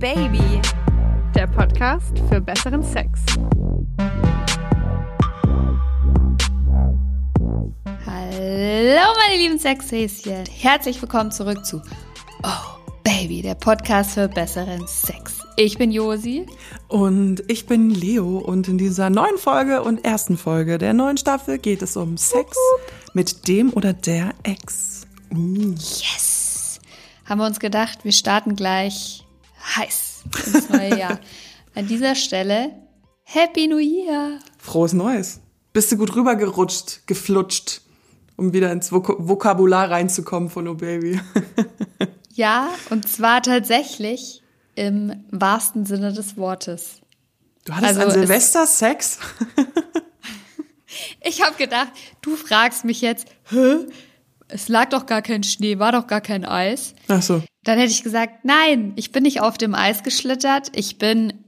Baby, der Podcast für besseren Sex. Hallo meine lieben Sexhäschen, herzlich willkommen zurück zu Oh Baby, der Podcast für besseren Sex. Ich bin Josi. Und ich bin Leo und in dieser neuen Folge und ersten Folge der neuen Staffel geht es um Sex mit dem oder der Ex. Uh. Yes! Haben wir uns gedacht, wir starten gleich heiß ins neue Jahr. An dieser Stelle Happy New Year! Frohes Neues! Bist du gut rübergerutscht, geflutscht, um wieder ins Vok Vokabular reinzukommen von Oh Baby? ja, und zwar tatsächlich im wahrsten Sinne des Wortes. Du hattest also an Silvester Sex? ich habe gedacht, du fragst mich jetzt, hä? Es lag doch gar kein Schnee, war doch gar kein Eis. Ach so. Dann hätte ich gesagt, nein, ich bin nicht auf dem Eis geschlittert, ich bin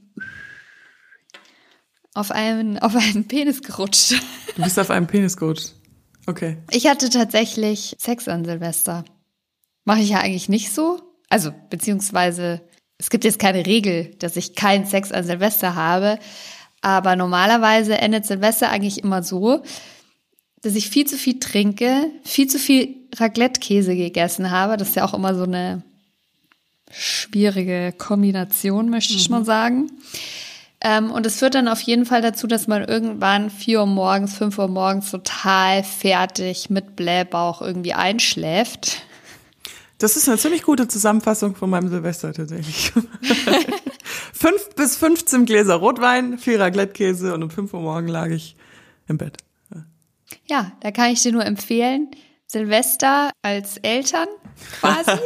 auf einen, auf einen Penis gerutscht. Du bist auf einen Penis gerutscht. Okay. Ich hatte tatsächlich Sex an Silvester. Mache ich ja eigentlich nicht so. Also, beziehungsweise es gibt jetzt keine Regel, dass ich keinen Sex an Silvester habe, aber normalerweise endet Silvester eigentlich immer so, dass ich viel zu viel trinke, viel zu viel Raclette-Käse gegessen habe. Das ist ja auch immer so eine schwierige Kombination, möchte ich mhm. mal sagen. Ähm, und es führt dann auf jeden Fall dazu, dass man irgendwann vier Uhr morgens, fünf Uhr morgens total fertig mit Blähbauch irgendwie einschläft. Das ist eine ziemlich gute Zusammenfassung von meinem Silvester tatsächlich. Fünf bis 15 Gläser Rotwein, vier Raclette-Käse und um fünf Uhr morgen lag ich im Bett. Ja. da kann ich dir nur empfehlen, Silvester als Eltern quasi.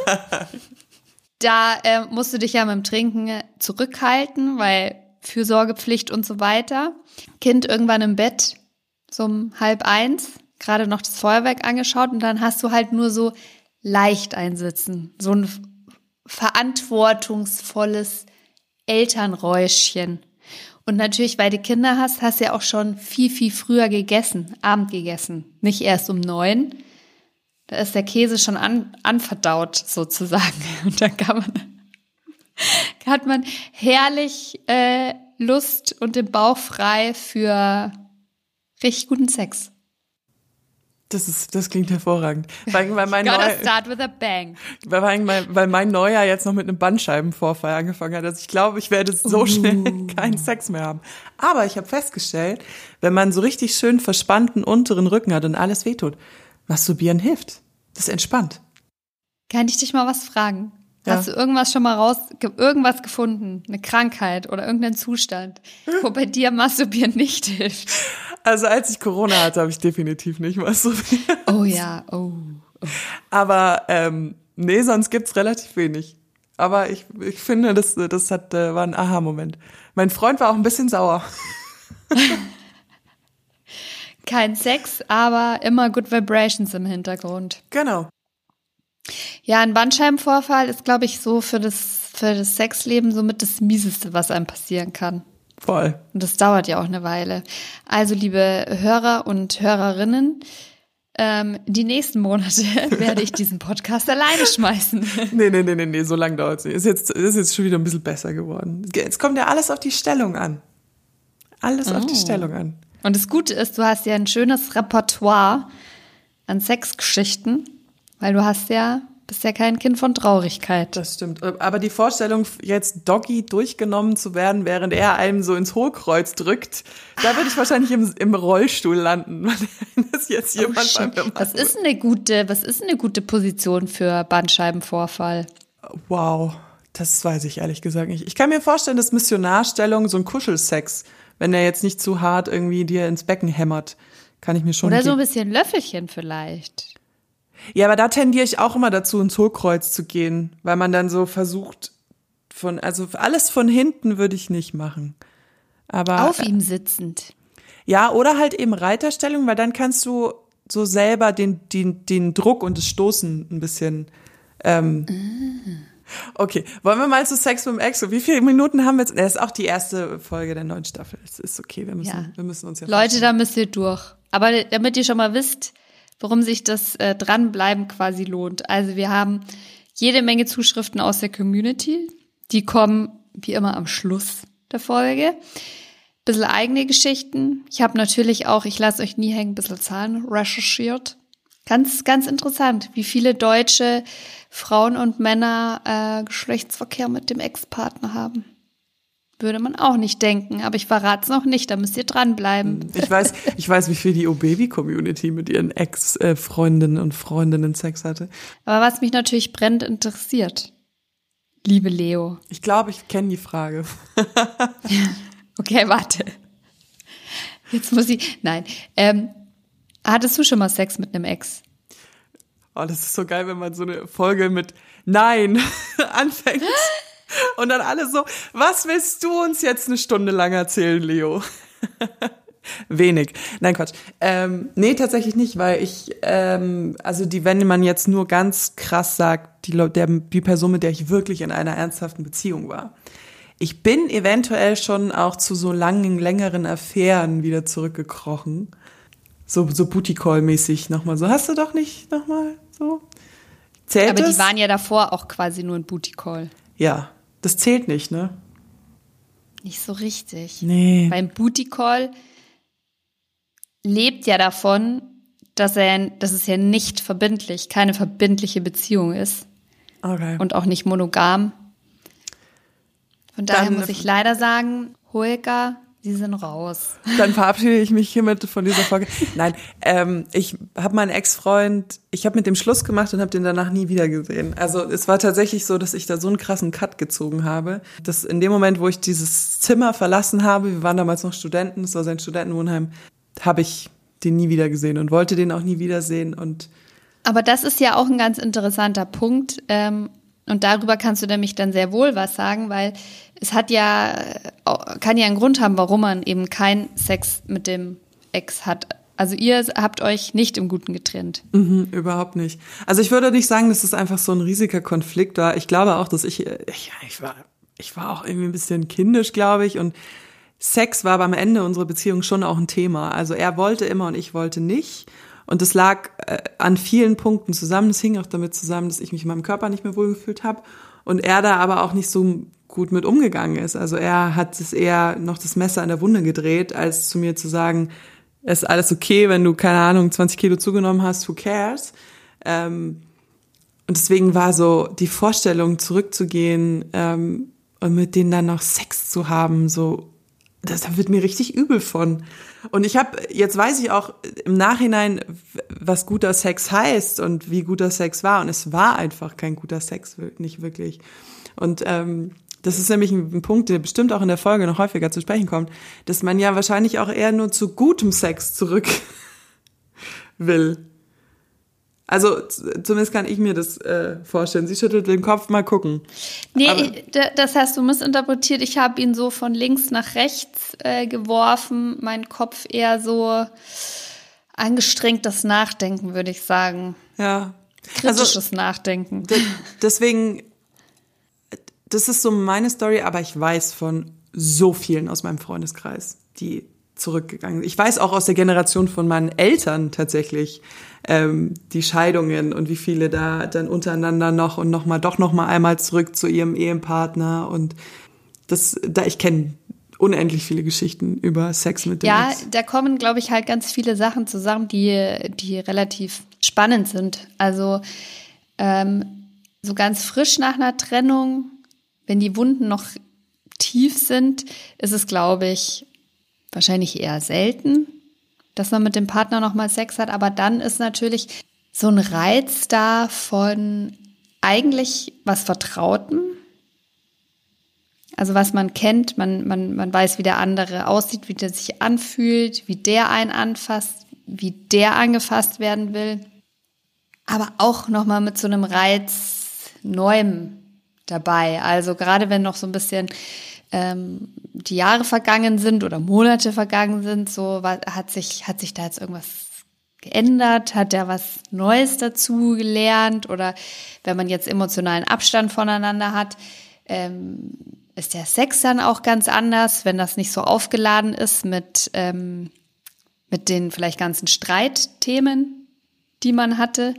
da äh, musst du dich ja mit dem Trinken zurückhalten, weil Fürsorgepflicht und so weiter. Kind irgendwann im Bett, so um halb eins, gerade noch das Feuerwerk angeschaut und dann hast du halt nur so leicht einsitzen. So ein verantwortungsvolles Elternräuschchen. Und natürlich, weil du Kinder hast, hast du ja auch schon viel, viel früher gegessen, Abend gegessen. Nicht erst um neun. Da ist der Käse schon an, anverdaut, sozusagen. Und dann kann man, hat man herrlich äh, Lust und den Bauch frei für richtig guten Sex. Das ist, das klingt hervorragend. Weil, weil mein Gotta Neu start with a bang. Weil mein, weil mein Neujahr jetzt noch mit einem Bandscheibenvorfall angefangen hat. Also ich glaube, ich werde so uh. schnell keinen Sex mehr haben. Aber ich habe festgestellt, wenn man so richtig schön verspannten unteren Rücken hat und alles wehtut, masturbieren hilft. Das entspannt. Kann ich dich mal was fragen? Ja. Hast du irgendwas schon mal raus, irgendwas gefunden? Eine Krankheit oder irgendeinen Zustand, wo bei dir Masturbieren nicht hilft? Also als ich Corona hatte, habe ich definitiv nicht masturbiert. Oh ja, oh. oh. Aber ähm, nee, sonst gibt's relativ wenig. Aber ich, ich finde, das, das hat, äh, war ein Aha-Moment. Mein Freund war auch ein bisschen sauer. Kein Sex, aber immer Good Vibrations im Hintergrund. Genau. Ja, ein Bandscheibenvorfall ist, glaube ich, so für das, für das Sexleben somit das Mieseste, was einem passieren kann. Voll. Und das dauert ja auch eine Weile. Also, liebe Hörer und Hörerinnen, ähm, die nächsten Monate werde ich diesen Podcast alleine schmeißen. Nee, nee, nee, nee, nee, so lange dauert es nicht. Ist jetzt, ist jetzt schon wieder ein bisschen besser geworden. Jetzt kommt ja alles auf die Stellung an. Alles oh. auf die oh. Stellung an. Und das Gute ist, du hast ja ein schönes Repertoire an Sexgeschichten weil du hast ja, bist ja kein Kind von Traurigkeit. Das stimmt. Aber die Vorstellung, jetzt Doggy durchgenommen zu werden, während er einem so ins Hohlkreuz drückt, da würde ich wahrscheinlich im, im Rollstuhl landen, weil das jetzt oh, jemand oh, bei mir macht. Was ist eine gute, was ist eine gute Position für Bandscheibenvorfall? Wow. Das weiß ich ehrlich gesagt nicht. Ich kann mir vorstellen, dass Missionarstellung so ein Kuschelsex, wenn er jetzt nicht zu hart irgendwie dir ins Becken hämmert, kann ich mir schon. Oder so ein bisschen Löffelchen vielleicht. Ja, aber da tendiere ich auch immer dazu, ins Hohlkreuz zu gehen, weil man dann so versucht, von, also alles von hinten würde ich nicht machen. Aber. Auf ihm sitzend. Ja, oder halt eben Reiterstellung, weil dann kannst du so selber den, den, den Druck und das Stoßen ein bisschen. Ähm, ah. Okay, wollen wir mal zu Sex mit dem Ex? Wie viele Minuten haben wir jetzt? Das ist auch die erste Folge der neuen Staffel. Es ist okay, wir müssen, ja. wir müssen uns ja. Leute, da müsst ihr durch. Aber damit ihr schon mal wisst, warum sich das äh, Dranbleiben quasi lohnt. Also wir haben jede Menge Zuschriften aus der Community. Die kommen wie immer am Schluss der Folge. Bisschen eigene Geschichten. Ich habe natürlich auch, ich lasse euch nie hängen, ein bisschen Zahlen recherchiert. Ganz, ganz interessant, wie viele deutsche Frauen und Männer äh, Geschlechtsverkehr mit dem Ex-Partner haben. Würde man auch nicht denken, aber ich verrate es noch nicht, da müsst ihr dranbleiben. Ich weiß, ich weiß, wie viel die O-Baby-Community mit ihren Ex-Freundinnen und Freundinnen Sex hatte. Aber was mich natürlich brennend interessiert, liebe Leo. Ich glaube, ich kenne die Frage. okay, warte. Jetzt muss ich, nein. Ähm, hattest du schon mal Sex mit einem Ex? Oh, das ist so geil, wenn man so eine Folge mit Nein anfängt. Und dann alle so, was willst du uns jetzt eine Stunde lang erzählen, Leo? Wenig. Nein, Quatsch. Ähm, nee, tatsächlich nicht, weil ich, ähm, also die, wenn man jetzt nur ganz krass sagt, die, der, die Person, mit der ich wirklich in einer ernsthaften Beziehung war. Ich bin eventuell schon auch zu so langen, längeren Affären wieder zurückgekrochen. So, so Booty Call-mäßig nochmal so. Hast du doch nicht nochmal so? Zählt Aber das? die waren ja davor auch quasi nur ein Booty Call. Ja, das zählt nicht, ne? Nicht so richtig. Nee. Beim Booty Call lebt ja davon, dass er, dass es ja nicht verbindlich, keine verbindliche Beziehung ist. Okay. Und auch nicht monogam. Von daher Dann, muss ich leider sagen, Holger, Sie sind raus. Dann verabschiede ich mich hiermit von dieser Folge. Nein, ähm, ich habe meinen Ex-Freund, ich habe mit dem Schluss gemacht und habe den danach nie wieder gesehen. Also es war tatsächlich so, dass ich da so einen krassen Cut gezogen habe, dass in dem Moment, wo ich dieses Zimmer verlassen habe, wir waren damals noch Studenten, es war sein Studentenwohnheim, habe ich den nie wieder gesehen und wollte den auch nie wiedersehen und aber das ist ja auch ein ganz interessanter Punkt. Ähm, und darüber kannst du nämlich dann sehr wohl was sagen, weil es hat ja, kann ja einen Grund haben, warum man eben keinen Sex mit dem Ex hat. Also ihr habt euch nicht im Guten getrennt. Mhm, überhaupt nicht. Also ich würde nicht sagen, dass es einfach so ein riesiger Konflikt war. Ich glaube auch, dass ich, ich, ich war, ich war auch irgendwie ein bisschen kindisch, glaube ich. Und Sex war aber am Ende unserer Beziehung schon auch ein Thema. Also er wollte immer und ich wollte nicht. Und das lag äh, an vielen Punkten zusammen. Das hing auch damit zusammen, dass ich mich in meinem Körper nicht mehr wohlgefühlt habe und er da aber auch nicht so gut mit umgegangen ist. Also er hat es eher noch das Messer in der Wunde gedreht, als zu mir zu sagen, es ist alles okay, wenn du, keine Ahnung, 20 Kilo zugenommen hast, who cares? Ähm, und deswegen war so die Vorstellung, zurückzugehen ähm, und mit denen dann noch Sex zu haben, so, das, da wird mir richtig übel von. Und ich habe, jetzt weiß ich auch im Nachhinein, was guter Sex heißt und wie guter Sex war. Und es war einfach kein guter Sex, nicht wirklich. Und ähm, das ist nämlich ein, ein Punkt, der bestimmt auch in der Folge noch häufiger zu sprechen kommt, dass man ja wahrscheinlich auch eher nur zu gutem Sex zurück will. Also zumindest kann ich mir das äh, vorstellen. Sie schüttelt den Kopf, mal gucken. Nee, Aber, das hast du missinterpretiert. Ich habe ihn so von links nach rechts äh, geworfen. Mein Kopf eher so angestrengtes Nachdenken, würde ich sagen. Ja. Kritisches also, Nachdenken. Deswegen, das ist so meine Story, aber ich weiß von so vielen aus meinem Freundeskreis, die zurückgegangen. Ich weiß auch aus der Generation von meinen Eltern tatsächlich ähm, die Scheidungen und wie viele da dann untereinander noch und noch mal doch noch mal einmal zurück zu ihrem Ehepartner und das da ich kenne unendlich viele Geschichten über Sex mit dem Ja, Ex. da kommen glaube ich halt ganz viele Sachen zusammen, die die relativ spannend sind. Also ähm, so ganz frisch nach einer Trennung, wenn die Wunden noch tief sind, ist es glaube ich wahrscheinlich eher selten, dass man mit dem Partner nochmal Sex hat, aber dann ist natürlich so ein Reiz da von eigentlich was Vertrautem. Also was man kennt, man, man, man weiß, wie der andere aussieht, wie der sich anfühlt, wie der einen anfasst, wie der angefasst werden will. Aber auch nochmal mit so einem Reiz Neuem dabei. Also gerade wenn noch so ein bisschen ähm, die Jahre vergangen sind oder Monate vergangen sind, so hat sich, hat sich da jetzt irgendwas geändert? Hat er was Neues dazu gelernt? Oder wenn man jetzt emotionalen Abstand voneinander hat, ähm, ist der Sex dann auch ganz anders, wenn das nicht so aufgeladen ist mit, ähm, mit den vielleicht ganzen Streitthemen, die man hatte.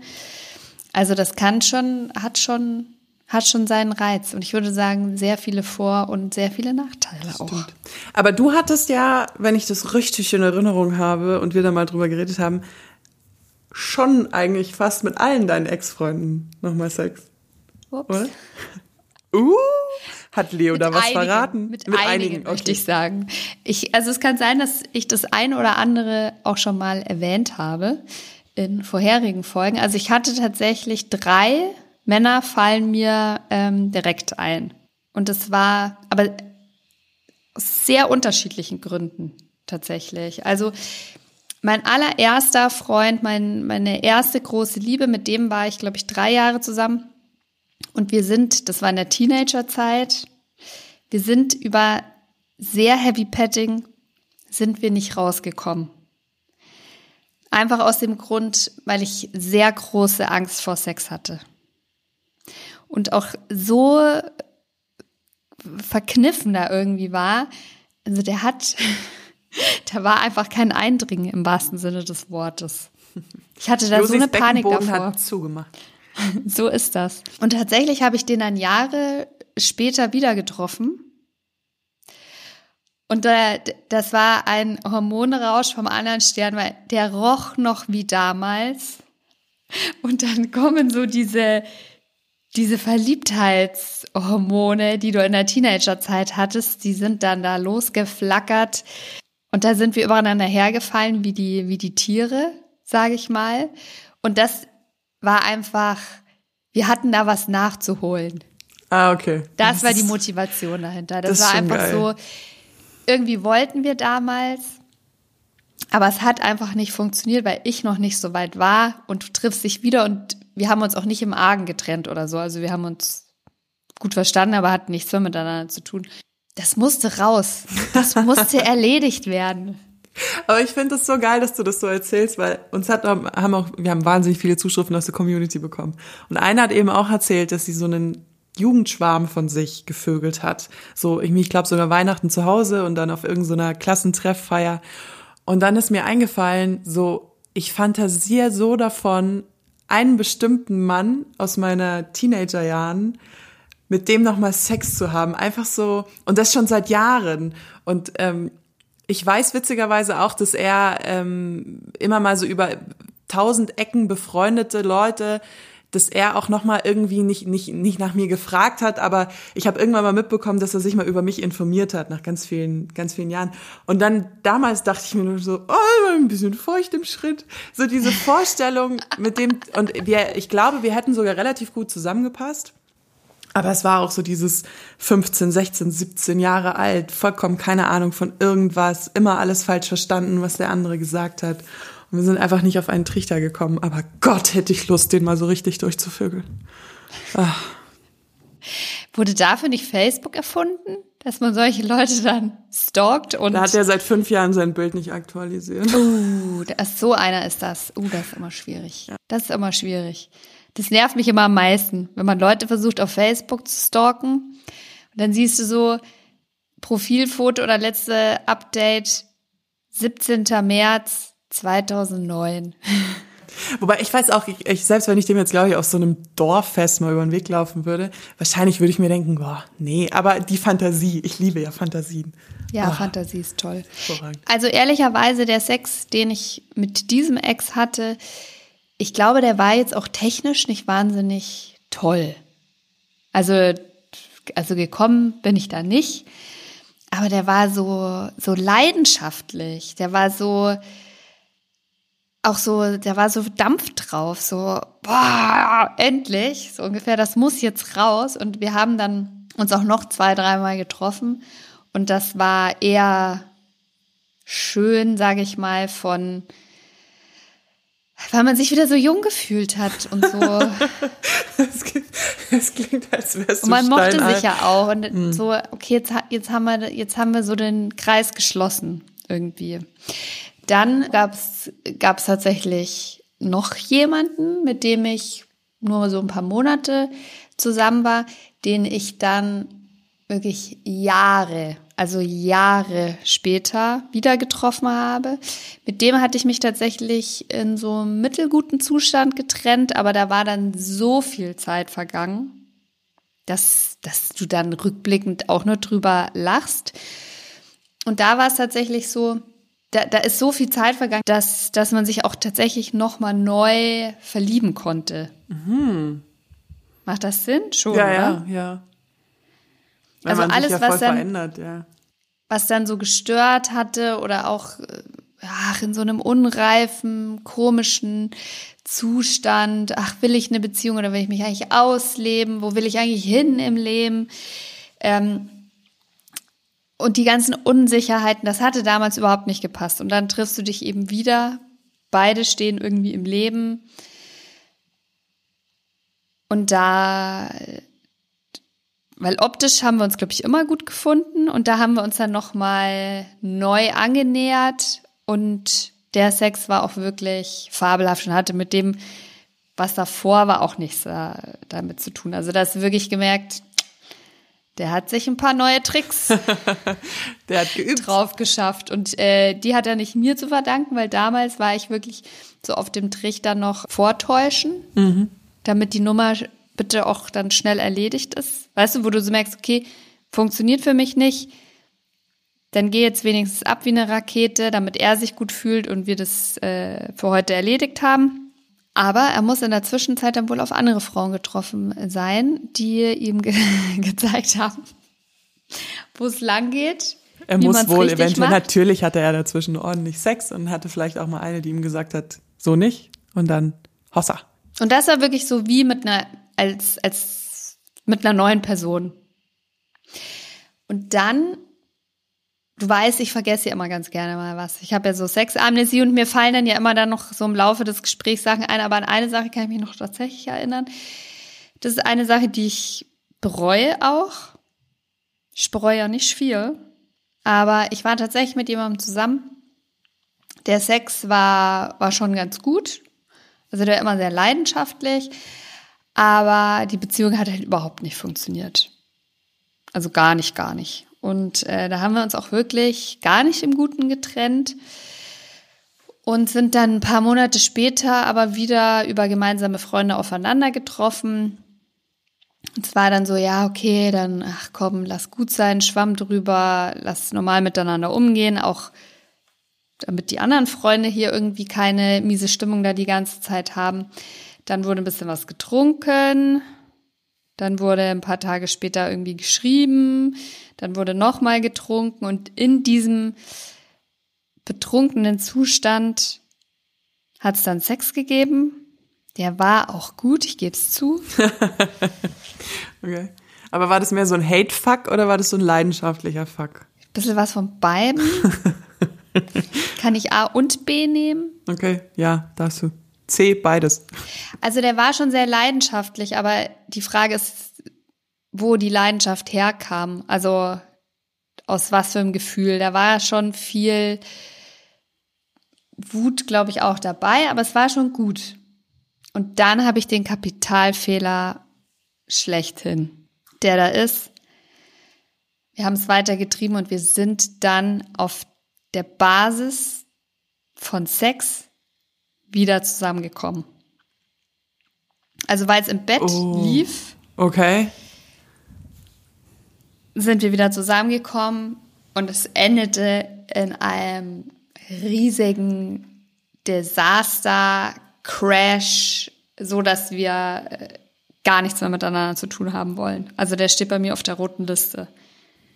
Also das kann schon, hat schon hat schon seinen Reiz. Und ich würde sagen, sehr viele Vor- und sehr viele Nachteile auch. Stimmt. Aber du hattest ja, wenn ich das richtig in Erinnerung habe und wir da mal drüber geredet haben, schon eigentlich fast mit allen deinen Ex-Freunden nochmal Sex. Ups. Oder? Uh, hat Leo Mit da was einigen, verraten? Mit, einigen, möchte ich sagen. Ich, also es kann sein, dass ich das ein oder andere auch schon mal erwähnt habe in vorherigen Folgen. Also ich hatte tatsächlich drei Männer fallen mir ähm, direkt ein. Und es war aber aus sehr unterschiedlichen Gründen tatsächlich. Also mein allererster Freund, mein, meine erste große Liebe, mit dem war ich, glaube ich, drei Jahre zusammen. Und wir sind, das war in der Teenagerzeit, wir sind über sehr Heavy Petting, sind wir nicht rausgekommen. Einfach aus dem Grund, weil ich sehr große Angst vor Sex hatte. Und auch so verkniffen da irgendwie war. Also der hat, da war einfach kein Eindringen im wahrsten Sinne des Wortes. Ich hatte da Josis so eine Panik davor. hat zugemacht. So ist das. Und tatsächlich habe ich den dann Jahre später wieder getroffen. Und der, das war ein Hormonrausch vom anderen Stern, weil der roch noch wie damals. Und dann kommen so diese, diese Verliebtheitshormone, die du in der Teenagerzeit hattest, die sind dann da losgeflackert. Und da sind wir übereinander hergefallen, wie die, wie die Tiere, sage ich mal. Und das war einfach, wir hatten da was nachzuholen. Ah, okay. Das war die Motivation dahinter. Das, das war einfach geil. so, irgendwie wollten wir damals, aber es hat einfach nicht funktioniert, weil ich noch nicht so weit war und du triffst dich wieder und wir haben uns auch nicht im Argen getrennt oder so. Also wir haben uns gut verstanden, aber hatten nichts mehr miteinander zu tun. Das musste raus. Das musste erledigt werden. Aber ich finde es so geil, dass du das so erzählst, weil uns hat haben auch wir haben wahnsinnig viele Zuschriften aus der Community bekommen. Und einer hat eben auch erzählt, dass sie so einen Jugendschwarm von sich gevögelt hat. So ich, ich glaube sogar Weihnachten zu Hause und dann auf irgendeiner Klassentrefffeier. Und dann ist mir eingefallen, so ich fantasiere so davon, einen bestimmten Mann aus meiner Teenagerjahren mit dem nochmal Sex zu haben. Einfach so, und das schon seit Jahren. Und ähm, ich weiß witzigerweise auch, dass er ähm, immer mal so über tausend Ecken befreundete Leute, dass er auch noch mal irgendwie nicht nicht nicht nach mir gefragt hat, aber ich habe irgendwann mal mitbekommen, dass er sich mal über mich informiert hat nach ganz vielen ganz vielen Jahren. Und dann damals dachte ich mir nur so, oh, ein bisschen feucht im Schritt, so diese Vorstellung mit dem und wir, ich glaube, wir hätten sogar relativ gut zusammengepasst. Aber es war auch so dieses 15, 16, 17 Jahre alt, vollkommen keine Ahnung von irgendwas, immer alles falsch verstanden, was der andere gesagt hat. Und wir sind einfach nicht auf einen Trichter gekommen. Aber Gott, hätte ich Lust, den mal so richtig durchzuvögeln. Wurde dafür nicht Facebook erfunden, dass man solche Leute dann stalkt und Da hat er seit fünf Jahren sein Bild nicht aktualisiert. Uh, das, so einer ist das. Uh, das ist immer schwierig. Das ist immer schwierig. Das nervt mich immer am meisten, wenn man Leute versucht, auf Facebook zu stalken. Und dann siehst du so Profilfoto oder letzte Update 17. März 2009. Wobei ich weiß auch, ich, ich, selbst wenn ich dem jetzt, glaube ich, auf so einem Dorffest mal über den Weg laufen würde, wahrscheinlich würde ich mir denken, boah, nee, aber die Fantasie, ich liebe ja Fantasien. Ja, Ah, Fantasie ist toll. Also ehrlicherweise, der Sex, den ich mit diesem Ex hatte, ich glaube, der war jetzt auch technisch nicht wahnsinnig toll. Also, also gekommen bin ich da nicht. Aber der war so, so leidenschaftlich. Der war so, auch so, der war so Dampf drauf, so, boah, endlich, so ungefähr, das muss jetzt raus. Und wir haben dann uns auch noch zwei, dreimal getroffen. Und das war eher schön, sage ich mal, von, weil man sich wieder so jung gefühlt hat und so. Es klingt, klingt als wärst du Und man mochte steinalt. sich ja auch. Und so, okay, jetzt, jetzt, haben wir, jetzt haben wir so den Kreis geschlossen irgendwie. Dann gab's gab's tatsächlich noch jemanden, mit dem ich nur so ein paar Monate zusammen war, den ich dann wirklich Jahre, also Jahre später wieder getroffen habe. Mit dem hatte ich mich tatsächlich in so einem mittelguten Zustand getrennt, aber da war dann so viel Zeit vergangen. dass, dass du dann rückblickend auch nur drüber lachst. Und da war es tatsächlich so, da, da ist so viel Zeit vergangen, dass, dass man sich auch tatsächlich nochmal neu verlieben konnte. Mhm. Macht das Sinn? Schon, ja, oder? ja, ja. Weil Also alles, ja was dann- verändert, ja. was dann so gestört hatte oder auch äh, ach, in so einem unreifen, komischen Zustand, ach, will ich eine Beziehung oder will ich mich eigentlich ausleben, wo will ich eigentlich hin im Leben? Ähm, und die ganzen Unsicherheiten, das hatte damals überhaupt nicht gepasst. Und dann triffst du dich eben wieder, beide stehen irgendwie im Leben. Und da weil optisch haben wir uns, glaube ich, immer gut gefunden und da haben wir uns dann nochmal neu angenähert und der Sex war auch wirklich fabelhaft und hatte mit dem, was davor war, auch nichts äh, damit zu tun. Also da hast du wirklich gemerkt, der hat sich ein paar neue Tricks Der hat geübt. drauf geschafft und äh, die hat er nicht mir zu verdanken, weil damals war ich wirklich so auf dem Trichter noch vortäuschen, damit die Nummer bitte auch dann schnell erledigt ist. Weißt du, wo du so merkst, okay, funktioniert für mich nicht, dann geh jetzt wenigstens ab wie eine Rakete, damit er sich gut fühlt und wir das äh, für heute erledigt haben. Aber er muss in der Zwischenzeit dann wohl auf andere Frauen getroffen sein, die ihm ge gezeigt haben, wo es lang geht. Er muss wohl eventuell, macht. natürlich hatte er dazwischen ordentlich Sex und hatte vielleicht auch mal eine, die ihm gesagt hat, so nicht. Und dann Hossa. Und das war wirklich so wie mit einer, als, als mit einer neuen Person. Und dann, du weißt, ich vergesse ja immer ganz gerne mal was. Ich habe ja so Sexamnesie und mir fallen dann ja immer dann noch so im Laufe des Gesprächs Sachen ein, aber an eine Sache kann ich mich noch tatsächlich erinnern. Das ist eine Sache, die ich bereue auch. Ich bereue ja nicht viel. Aber ich war tatsächlich mit jemandem zusammen. Der Sex war, war schon ganz gut. Also der war immer sehr leidenschaftlich. Aber die Beziehung hat halt überhaupt nicht funktioniert. Also gar nicht, gar nicht. Und äh, da haben wir uns auch wirklich gar nicht im Guten getrennt und sind dann ein paar Monate später aber wieder über gemeinsame Freunde aufeinander getroffen. Und es war dann so, ja, okay, dann, ach komm, lass gut sein, schwamm drüber, lass normal miteinander umgehen, auch damit die anderen Freunde hier irgendwie keine miese Stimmung da die ganze Zeit haben. Dann wurde ein bisschen was getrunken. Dann wurde ein paar Tage später irgendwie geschrieben. Dann wurde nochmal getrunken. Und in diesem betrunkenen Zustand hat es dann Sex gegeben. Der war auch gut, ich gebe es zu. Okay. Aber war das mehr so ein Hate-Fuck oder war das so ein leidenschaftlicher Fuck? Bisschen was von beiden. Kann ich A und B nehmen? Okay, ja, darfst du. C, beides. Also der war schon sehr leidenschaftlich, aber die Frage ist, wo die Leidenschaft herkam. Also aus was für einem Gefühl. Da war schon viel Wut, glaube ich, auch dabei, aber es war schon gut. Und dann habe ich den Kapitalfehler schlechthin, der da ist. Wir haben es weitergetrieben und wir sind dann auf der Basis von Sex wieder zusammengekommen. Also weil es im Bett Oh. lief, Okay. Sind wir wieder zusammengekommen und es endete in einem riesigen Desaster, Crash, so dass wir äh, gar nichts mehr miteinander zu tun haben wollen. Also der steht bei mir auf der roten Liste.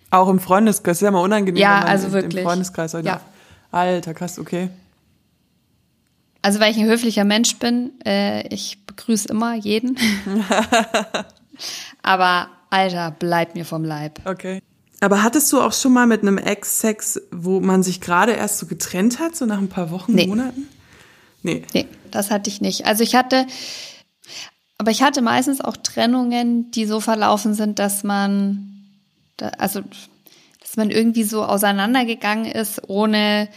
Auch im Freundeskreis, ist ja mal unangenehm, Ja, also wirklich. im Freundeskreis heute Ja. Alter, krass, okay. Also weil ich ein höflicher Mensch bin, äh, ich begrüße immer jeden. Aber Alter, bleib mir vom Leib. Okay. Aber hattest du auch schon mal mit einem Ex Sex, wo man sich gerade erst so getrennt hat, so nach ein paar Wochen, Nee. Monaten? Nee. Nee, das hatte ich nicht. Also ich hatte, aber ich hatte meistens auch Trennungen, die so verlaufen sind, dass man, also, dass man irgendwie so auseinandergegangen ist, ohne,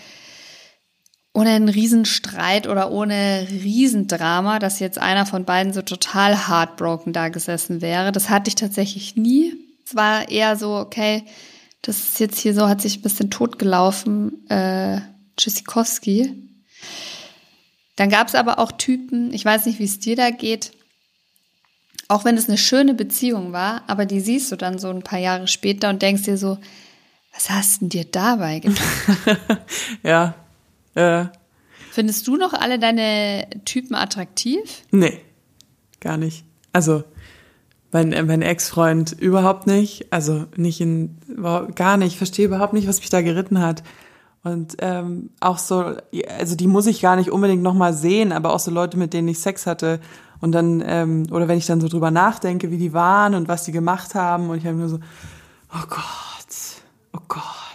ohne einen Riesenstreit oder ohne Riesendrama, dass jetzt einer von beiden so total heartbroken da gesessen wäre. Das hatte ich tatsächlich nie. Es war eher so, okay, das ist jetzt hier so, hat sich ein bisschen totgelaufen, äh, Tschüssikowski. Dann gab es aber auch Typen, ich weiß nicht, wie es dir da geht, Auch wenn es eine schöne Beziehung war, aber die siehst du dann so ein paar Jahre später und denkst dir so, was hast denn dir dabei getan? ja. Äh, Findest du noch alle deine Typen attraktiv? nee, gar nicht. Also, mein, äh, mein Ex-Freund überhaupt nicht. Also, nicht in, gar nicht. Ich verstehe überhaupt nicht, was mich da geritten hat. Und ähm, auch so, also die muss ich gar nicht unbedingt nochmal sehen, aber auch so Leute, mit denen ich Sex hatte. Und dann, ähm, oder wenn ich dann so drüber nachdenke, wie die waren und was die gemacht haben, und ich habe nur so, oh Gott, oh Gott.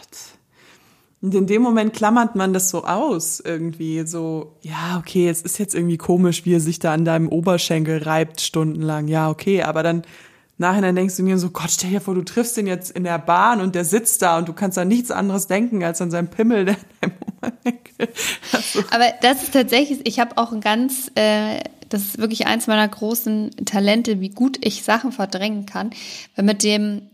Und in dem Moment klammert man das so aus, irgendwie so, ja, okay, es ist jetzt irgendwie komisch, wie er sich da an deinem Oberschenkel reibt stundenlang. Ja, okay, aber dann nachhinein denkst du dir so, Gott, stell dir vor, du triffst den jetzt in der Bahn und der sitzt da und du kannst an nichts anderes denken als an seinen Pimmel, der in deinem Oberschenkel. Also, Aber das ist tatsächlich, ich habe auch ein ganz, äh, das ist wirklich eins meiner großen Talente, wie gut ich Sachen verdrängen kann. Weil mit dem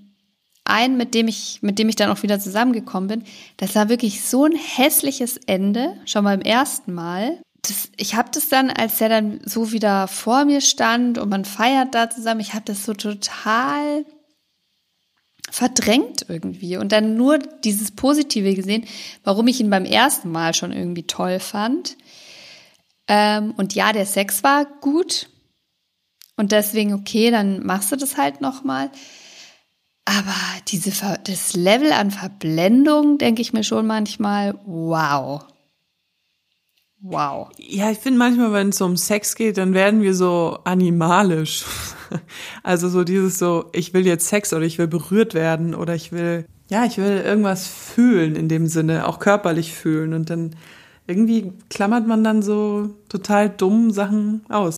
einen, mit dem ich, mit dem ich dann auch wieder zusammengekommen bin, das war wirklich so ein hässliches Ende, schon beim ersten Mal. Das, ich habe das dann, als der dann so wieder vor mir stand und man feiert da zusammen, ich habe das so total verdrängt irgendwie und dann nur dieses Positive gesehen, warum ich ihn beim ersten Mal schon irgendwie toll fand. Ähm, und ja, der Sex war gut und deswegen okay, dann machst du das halt noch mal. Aber diese Ver das Level an Verblendung, denke ich mir schon manchmal, wow. Wow. ja, ich finde manchmal, wenn es um Sex geht, dann werden wir so animalisch. Also so dieses so, ich will jetzt Sex oder ich will berührt werden oder ich will, ja, ich will irgendwas fühlen in dem Sinne, auch körperlich fühlen. Und dann irgendwie klammert man dann so total dumm Sachen aus.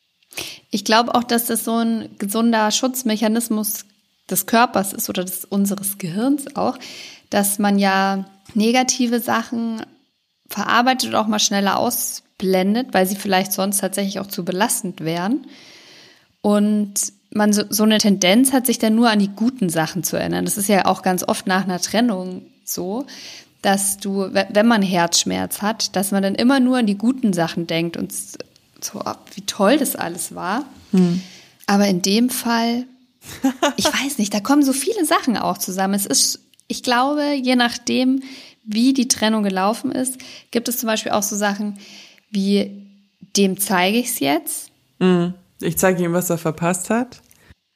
Ich glaube auch, dass das so ein gesunder Schutzmechanismus des Körpers ist oder des, unseres Gehirns auch, dass man ja negative Sachen verarbeitet und auch mal schneller ausblendet, weil sie vielleicht sonst tatsächlich auch zu belastend wären. Und man so, so eine Tendenz hat, sich dann nur an die guten Sachen zu erinnern. Das ist ja auch ganz oft nach einer Trennung so, dass du, we- wenn man Herzschmerz hat, dass man dann immer nur an die guten Sachen denkt und so, ah, wie toll das alles war. Aber in dem Fall, ich weiß nicht, da kommen so viele Sachen auch zusammen. Es ist, ich glaube, je nachdem, wie die Trennung gelaufen ist, gibt es zum Beispiel auch so Sachen wie, dem zeige ich es jetzt. Ich zeige ihm, was er verpasst hat.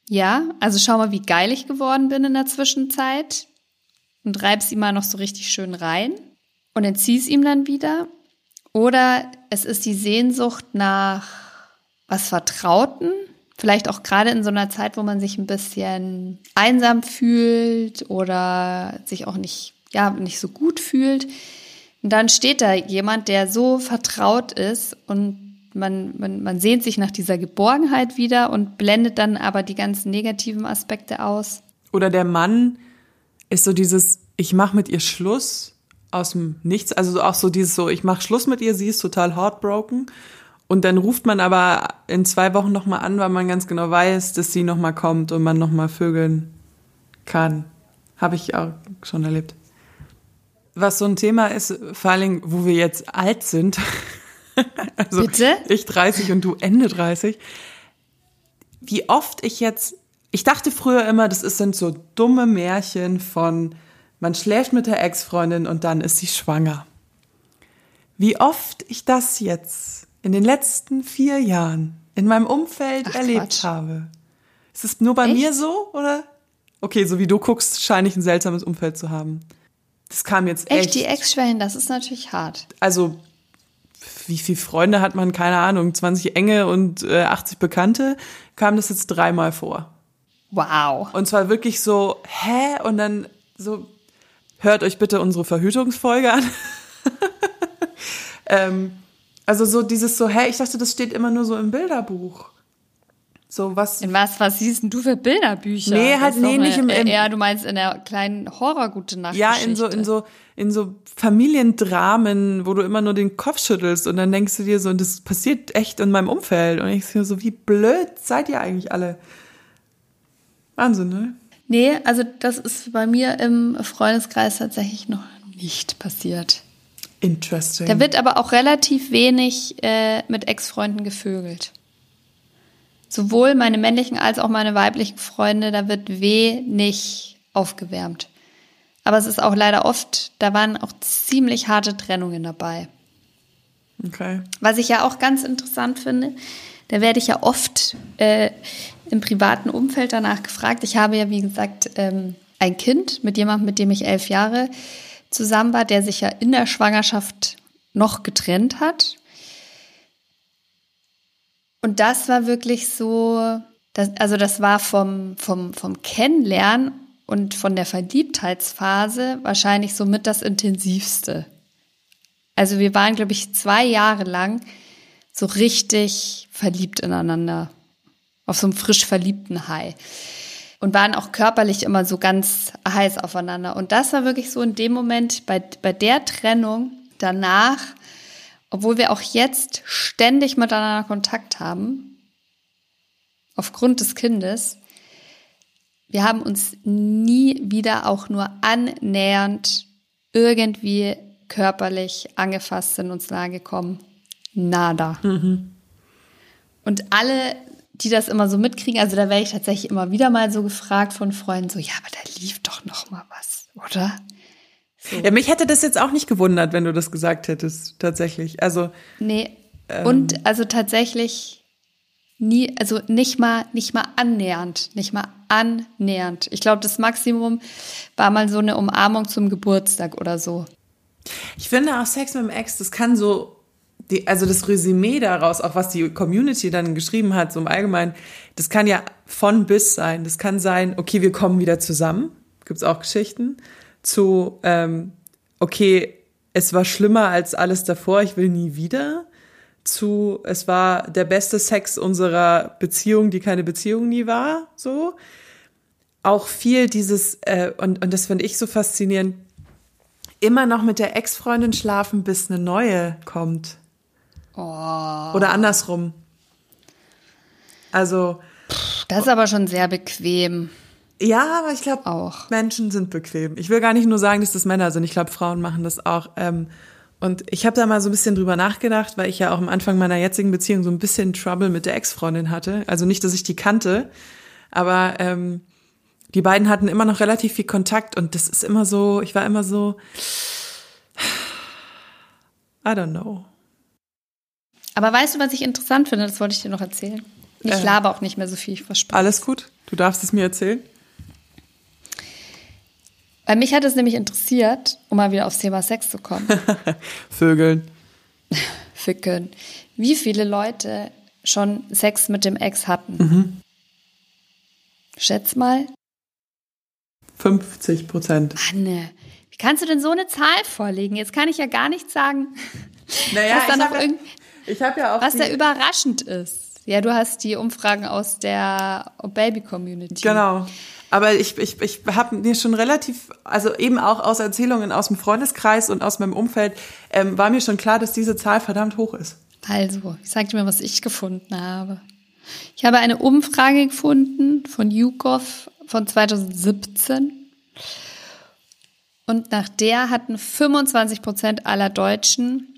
Ja, also schau mal, wie geil ich geworden bin in der Zwischenzeit und reib's ihm mal noch so richtig schön rein und entzieh's ihm dann wieder. Oder es ist die Sehnsucht nach was Vertrauten, vielleicht auch gerade in so einer Zeit, wo man sich ein bisschen einsam fühlt oder sich auch nicht, ja, nicht so gut fühlt. Und dann steht da jemand, der so vertraut ist und man, man, man sehnt sich nach dieser Geborgenheit wieder und blendet dann aber die ganzen negativen Aspekte aus. Oder der Mann ist so dieses, ich mache mit ihr Schluss aus dem Nichts. Also so auch so dieses so, ich mache Schluss mit ihr, sie ist total heartbroken. Und dann ruft man aber in zwei Wochen nochmal an, weil man ganz genau weiß, dass sie nochmal kommt und man nochmal vögeln kann. Habe ich auch schon erlebt. Was so ein Thema ist, vor allen Dingen, wo wir jetzt alt sind. also Bitte? ich 30 und du Ende 30. Wie oft ich jetzt, ich dachte früher immer, das ist- sind so dumme Märchen von, man schläft mit der Ex-Freundin und dann ist sie schwanger. Wie oft ich das jetzt in den letzten vier Jahren in meinem Umfeld Ach, erlebt Quatsch. habe. Ist es nur bei Echt? mir so, oder? Okay, so wie du guckst, scheine ich ein seltsames Umfeld zu haben. Das kam jetzt echt. Echt, die Ex-Schwellen, das ist natürlich hart. also wie viele Freunde hat man? Keine Ahnung, 20 enge und äh, 80 Bekannte. Kam das jetzt dreimal vor. Wow. Und zwar wirklich so, hä? Und dann so, hört euch bitte unsere Verhütungsfolge an. ähm, also so dieses so, hä, ich dachte, das steht immer nur so im Bilderbuch. So was. In was, was siehst denn du für Bilderbücher? Nee, halt, ist nee, nicht im- im- Ja, du meinst in der kleinen Horror-Gute-Nacht. Ja, in so, in so, in so Familiendramen, wo du immer nur den Kopf schüttelst und dann denkst du dir so, und das passiert echt in meinem Umfeld. Und ich so, wie blöd seid ihr eigentlich alle? Wahnsinn, ne? Nee, also das ist bei mir im Freundeskreis tatsächlich noch nicht passiert. Interesting. Da wird aber auch relativ wenig äh, mit Ex-Freunden gevögelt. sowohl meine männlichen als auch meine weiblichen Freunde, da wird wenig aufgewärmt. Aber es ist auch leider oft, da waren auch ziemlich harte Trennungen dabei. Okay. Was ich ja auch ganz interessant finde, da werde ich ja oft äh, im privaten Umfeld danach gefragt. Ich habe ja, wie gesagt, ähm, ein Kind mit jemandem, mit dem ich elf Jahre zusammen war, der sich ja in der Schwangerschaft noch getrennt hat. Und das war wirklich so, das, also das war vom, vom, vom Kennenlernen und von der Verliebtheitsphase wahrscheinlich somit das intensivste. Also wir waren, glaube ich, zwei Jahre lang so richtig verliebt ineinander. Auf so einem frisch verliebten High. Und waren auch körperlich immer so ganz heiß aufeinander. Und das war wirklich so in dem Moment bei, bei der Trennung danach, obwohl wir auch jetzt ständig miteinander Kontakt haben, aufgrund des Kindes, wir haben uns nie wieder auch nur annähernd irgendwie körperlich angefasst, sind uns nahe gekommen. Nada. Mhm. Und alle, die das immer so mitkriegen, also da werde ich tatsächlich immer wieder mal so gefragt von Freunden, so, ja, aber da lief doch noch mal was, oder? So. Ja, mich hätte das jetzt auch nicht gewundert, wenn du das gesagt hättest, tatsächlich. Also. Nee. Ähm, und also tatsächlich nie, also nicht mal, nicht mal annähernd, nicht mal annähernd. Ich glaube, das Maximum war mal so eine Umarmung zum Geburtstag oder so. Ich finde auch Sex mit dem Ex, das kann so, die, also das Resümee daraus, auch was die Community dann geschrieben hat, so im Allgemeinen, das kann ja von bis sein. Das kann sein, okay, wir kommen wieder zusammen, gibt's auch Geschichten, zu, ähm, okay, es war schlimmer als alles davor, ich will nie wieder, zu, es war der beste Sex unserer Beziehung, die keine Beziehung nie war, so. Auch viel dieses, äh, und, und das finde ich so faszinierend, immer noch mit der Ex-Freundin schlafen, bis eine neue kommt. Oh. Oder andersrum. Also. Das ist aber schon sehr bequem. Ja, aber ich glaube, auch Menschen sind bequem. Ich will gar nicht nur sagen, dass das Männer sind. Ich glaube, Frauen machen das auch. Ähm, und ich habe da mal so ein bisschen drüber nachgedacht, weil ich ja auch am Anfang meiner jetzigen Beziehung so ein bisschen Trouble mit der Ex-Freundin hatte. Also nicht, dass ich die kannte, aber ähm, die beiden hatten immer noch relativ viel Kontakt und das ist immer so, ich war immer so, I don't know. Aber weißt du, was ich interessant finde? Das wollte ich dir noch erzählen. Ich äh, laber auch nicht mehr so viel, ich verspreche. Alles gut, du darfst es mir erzählen. Weil mich hat es nämlich interessiert, um mal wieder aufs Thema Sex zu kommen. Vögeln. Fickeln. Wie viele Leute schon Sex mit dem Ex hatten? Mhm. Schätz mal. 50 Prozent. Anne, wie kannst du denn so eine Zahl vorlegen? Jetzt kann ich ja gar nicht sagen, naja, was da noch ja, ich hab ja auch was da überraschend ist. Ja, du hast die Umfragen aus der Baby-Community. Genau. Aber ich, ich, ich habe mir schon relativ, also eben auch aus Erzählungen aus dem Freundeskreis und aus meinem Umfeld, ähm, war mir schon klar, dass diese Zahl verdammt hoch ist. Also, ich sage dir mal, was ich gefunden habe. Ich habe eine Umfrage gefunden von YouGov von 2017. Und nach der hatten 25 Prozent aller Deutschen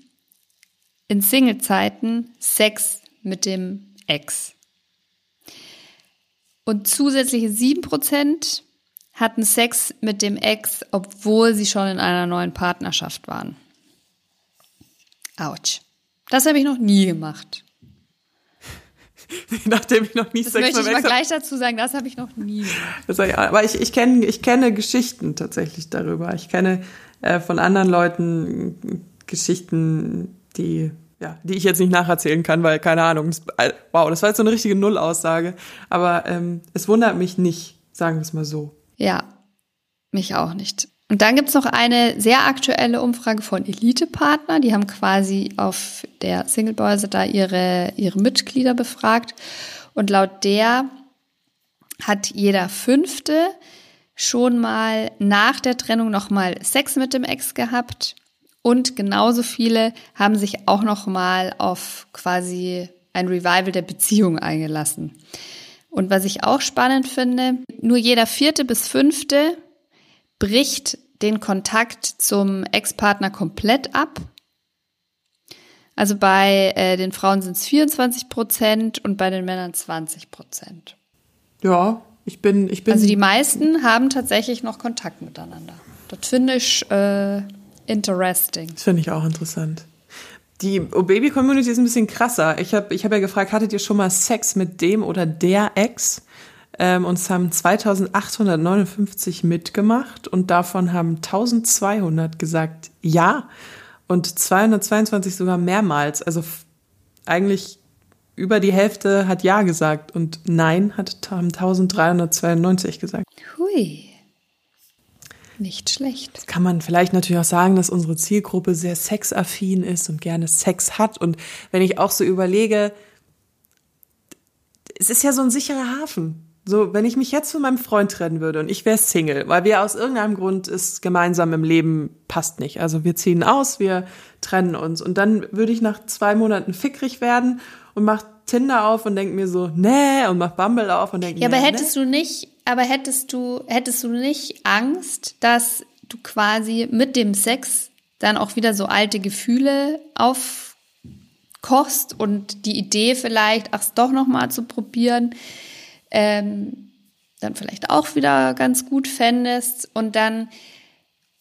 in Singlezeiten Sex mit dem Ex. Und zusätzliche 7 Prozent hatten Sex mit dem Ex, obwohl sie schon in einer neuen Partnerschaft waren. Autsch. Das habe ich noch nie gemacht. Nachdem ich noch nie das Sex möchte ich mal gleich dazu sagen, das habe ich noch nie. Das, aber ich, ich, kenne, ich kenne Geschichten tatsächlich darüber. Ich kenne äh, von anderen Leuten Geschichten, die, ja, die ich jetzt nicht nacherzählen kann, weil keine Ahnung. Äh, wow, das war jetzt so eine richtige Nullaussage. Aber ähm, es wundert mich nicht, sagen wir es mal so. Ja, mich auch nicht. Und dann gibt's noch eine sehr aktuelle Umfrage von Elite-Partner. Die haben quasi auf der Singlebörse da ihre, ihre Mitglieder befragt. Und laut der hat jeder Fünfte schon mal nach der Trennung nochmal Sex mit dem Ex gehabt. Und genauso viele haben sich auch nochmal auf quasi ein Revival der Beziehung eingelassen. Und was ich auch spannend finde, nur jeder vierte bis fünfte bricht den Kontakt zum Ex-Partner komplett ab. Also bei äh, den Frauen sind es 24 Prozent und bei den Männern 20 Prozent. Ja, ich bin, ich bin. Also die meisten haben tatsächlich noch Kontakt miteinander. Das finde ich äh, interesting. Das finde ich auch interessant. Die Baby-Community ist ein bisschen krasser. Ich habe ich hab ja gefragt, hattet ihr schon mal Sex mit dem oder der Ex? Ähm, und es haben 2859 mitgemacht und davon haben 1200 gesagt ja und 222 sogar mehrmals. Also eigentlich über die Hälfte hat ja gesagt und nein hat haben 1392 gesagt. Hui. Nicht schlecht. Jetzt kann man vielleicht natürlich auch sagen, dass unsere Zielgruppe sehr sexaffin ist und gerne Sex hat. Und wenn ich auch so überlege, es ist ja so ein sicherer Hafen. So, wenn ich mich jetzt von meinem Freund trennen würde und ich wäre Single, weil wir aus irgendeinem Grund ist gemeinsam im Leben passt nicht. Also wir ziehen aus, wir trennen uns und dann würde ich nach zwei Monaten fickrig werden und mach Tinder auf und denk mir so, nee, und mach Bumble auf und denk Ja, mir, aber nee. hättest du nicht, aber hättest du, hättest du nicht Angst, dass du quasi mit dem Sex dann auch wieder so alte Gefühle aufkochst und die Idee vielleicht, ach, es doch noch mal zu probieren, ähm, dann vielleicht auch wieder ganz gut fändest und dann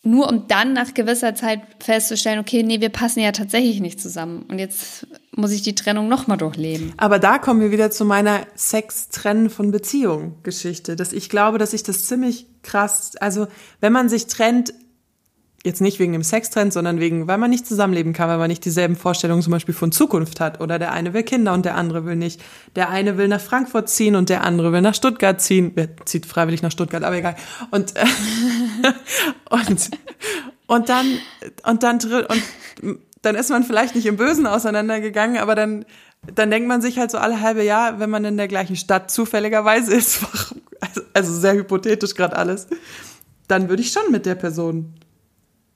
nur um dann nach gewisser Zeit festzustellen, okay, nee, wir passen ja tatsächlich nicht zusammen und jetzt muss ich die Trennung noch mal durchleben. Aber da kommen wir wieder zu meiner Sex-Trennen von Beziehung Geschichte, dass ich glaube, dass ich das ziemlich krass, also wenn man sich trennt, jetzt nicht wegen dem Sex trennt, sondern wegen, weil man nicht zusammenleben kann, weil man nicht dieselben Vorstellungen zum Beispiel von Zukunft hat oder der eine will Kinder und der andere will nicht. Der eine will nach Frankfurt ziehen und der andere will nach Stuttgart ziehen. Wer zieht freiwillig nach Stuttgart, aber egal. Und, äh, und, und dann, und dann, und dann ist man vielleicht nicht im Bösen auseinandergegangen, aber dann, dann denkt man sich halt so alle halbe Jahr, wenn man in der gleichen Stadt zufälligerweise ist, also, also sehr hypothetisch gerade alles, dann würde ich schon mit der Person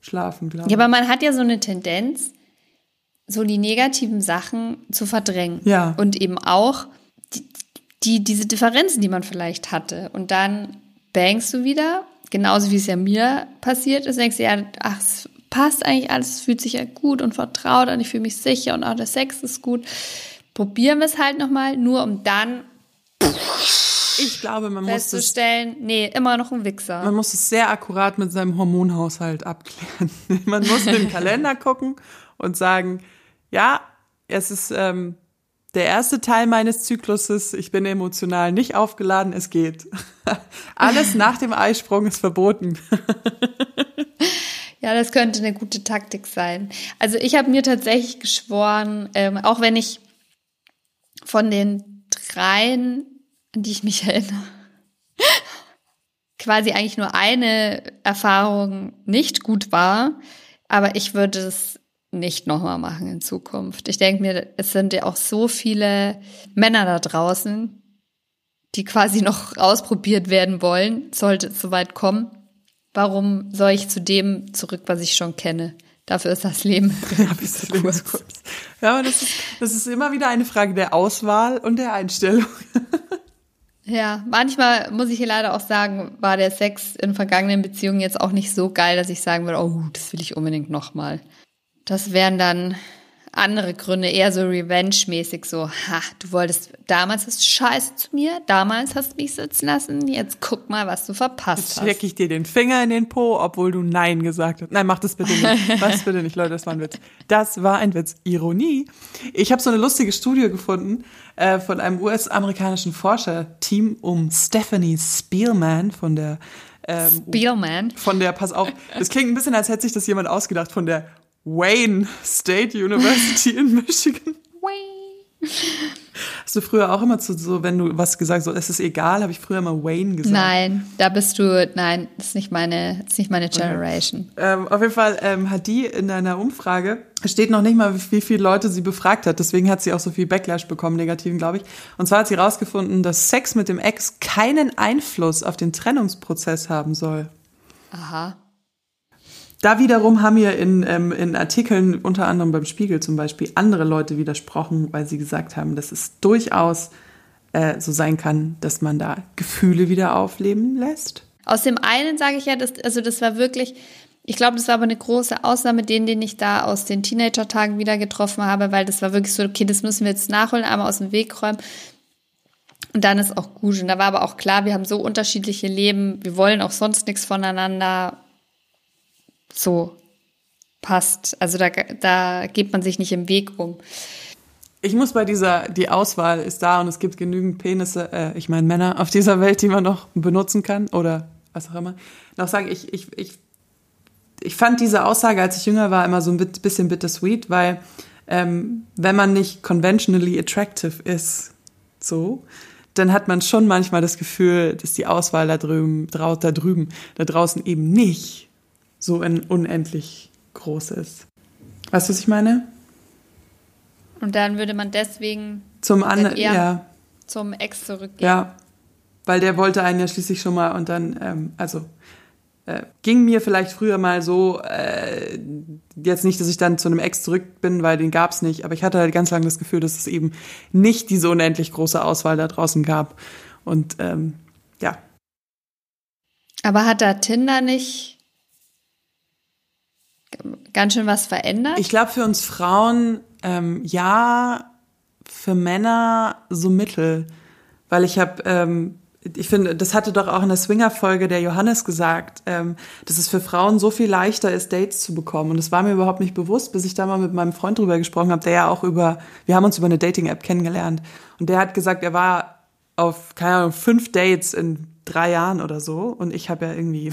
schlafen, glaube ich. Ja, aber man hat ja so eine Tendenz, so die negativen Sachen zu verdrängen. Ja. Und eben auch die, die, diese Differenzen, die man vielleicht hatte. Und dann bangst du wieder, genauso wie es ja mir passiert ist, denkst du ja, ach, es passt eigentlich alles, es fühlt sich ja gut und vertraut an, ich fühle mich sicher und auch der Sex ist gut. Probieren wir es halt nochmal, nur um dann Ich glaube, man muss, es, festzustellen, nee, immer noch ein Wichser. man muss es sehr akkurat mit seinem Hormonhaushalt abklären. Man muss in den Kalender gucken und sagen, ja, es ist ähm, der erste Teil meines Zykluses, ich bin emotional nicht aufgeladen, es geht. Alles nach dem Eisprung ist verboten. Ja, das könnte eine gute Taktik sein. Also ich habe mir tatsächlich geschworen, ähm, auch wenn ich von den dreien, an die ich mich erinnere, quasi eigentlich nur eine Erfahrung nicht gut war, aber ich würde es nicht nochmal machen in Zukunft. Ich denke mir, es sind ja auch so viele Männer da draußen, die quasi noch ausprobiert werden wollen, sollte es soweit kommen. Warum soll ich zu dem zurück, was ich schon kenne? Dafür ist das Leben Bis zu kurz. Ja, aber das ist, das ist immer wieder eine Frage der Auswahl und der Einstellung. Ja, manchmal muss ich hier leider auch sagen, war der Sex in vergangenen Beziehungen jetzt auch nicht so geil, dass ich sagen würde, oh, das will ich unbedingt nochmal. Das wären dann andere Gründe, eher so Revenge-mäßig, so, ha, du wolltest, damals hast du scheiße zu mir, damals hast du mich sitzen lassen, jetzt guck mal, was du verpasst hast. Stecke ich dir den Finger in den Po, obwohl du Nein gesagt hast. Nein, mach das bitte nicht. Was bitte nicht, Leute, das war ein Witz. Das war ein Witz. Ironie. Ich habe so eine lustige Studie gefunden äh, von einem US-amerikanischen Forscherteam um Stephanie Spielman von der ähm, Spielman. von der, pass auf, das klingt ein bisschen, als hätte sich das jemand ausgedacht, von der Wayne State University in Michigan. Hast du früher auch immer zu so, wenn du was gesagt hast, so, es ist egal, habe ich früher immer Wayne gesagt. Nein, da bist du, nein, das ist nicht meine, das ist nicht meine Generation. Ähm, auf jeden Fall ähm, hat die in einer Umfrage, es steht noch nicht mal, wie, wie viele Leute sie befragt hat, deswegen hat sie auch so viel Backlash bekommen, negativen, glaube ich. Und zwar hat sie rausgefunden, dass Sex mit dem Ex keinen Einfluss auf den Trennungsprozess haben soll. Aha. Da wiederum haben mir in, ähm, in Artikeln, unter anderem beim Spiegel zum Beispiel, andere Leute widersprochen, weil sie gesagt haben, dass es durchaus äh, so sein kann, dass man da Gefühle wieder aufleben lässt. Aus dem einen sage ich ja, das, also das war wirklich, Ich glaube, das war aber eine große Ausnahme, den, den ich da aus den Teenager-Tagen wieder getroffen habe, weil das war wirklich so, okay, das müssen wir jetzt nachholen, einmal aus dem Weg räumen. Und dann ist auch gut. Und da war aber auch klar, wir haben so unterschiedliche Leben, wir wollen auch sonst nichts voneinander. So passt. Also da, da geht man sich nicht im Weg um. Ich muss bei dieser, die Auswahl ist da und es gibt genügend Penisse, äh, ich meine Männer auf dieser Welt, die man noch benutzen kann oder was auch immer, noch sagen, ich, ich, ich, ich fand diese Aussage, als ich jünger war, immer so ein bisschen bittersweet, weil ähm, wenn man nicht conventionally attractive ist, so, dann hat man schon manchmal das Gefühl, dass die Auswahl da drüben, da drüben, da draußen eben nicht so unendlich groß ist. Weißt du, was ich meine? Und dann würde man deswegen zum anderen, ja. zum Ex zurückgehen. Ja, weil der wollte einen ja schließlich schon mal und dann, ähm, also äh, ging mir vielleicht früher mal so, äh, jetzt nicht, dass ich dann zu einem Ex zurück bin, weil den gab's nicht, aber ich hatte halt ganz lange das Gefühl, dass es eben nicht diese unendlich große Auswahl da draußen gab. Und ähm, ja. Aber hat da Tinder nicht ganz schön was verändert? Ich glaube, für uns Frauen ähm, ja, für Männer so mittel. Weil ich habe, ähm, ich finde, das hatte doch auch in der Swinger-Folge der Johannes gesagt, ähm, dass es für Frauen so viel leichter ist, Dates zu bekommen. Und das war mir überhaupt nicht bewusst, bis ich da mal mit meinem Freund drüber gesprochen habe, der ja auch über, wir haben uns über eine Dating-App kennengelernt. Und der hat gesagt, er war auf, keine Ahnung, fünf Dates in drei Jahren oder so. Und ich habe ja irgendwie,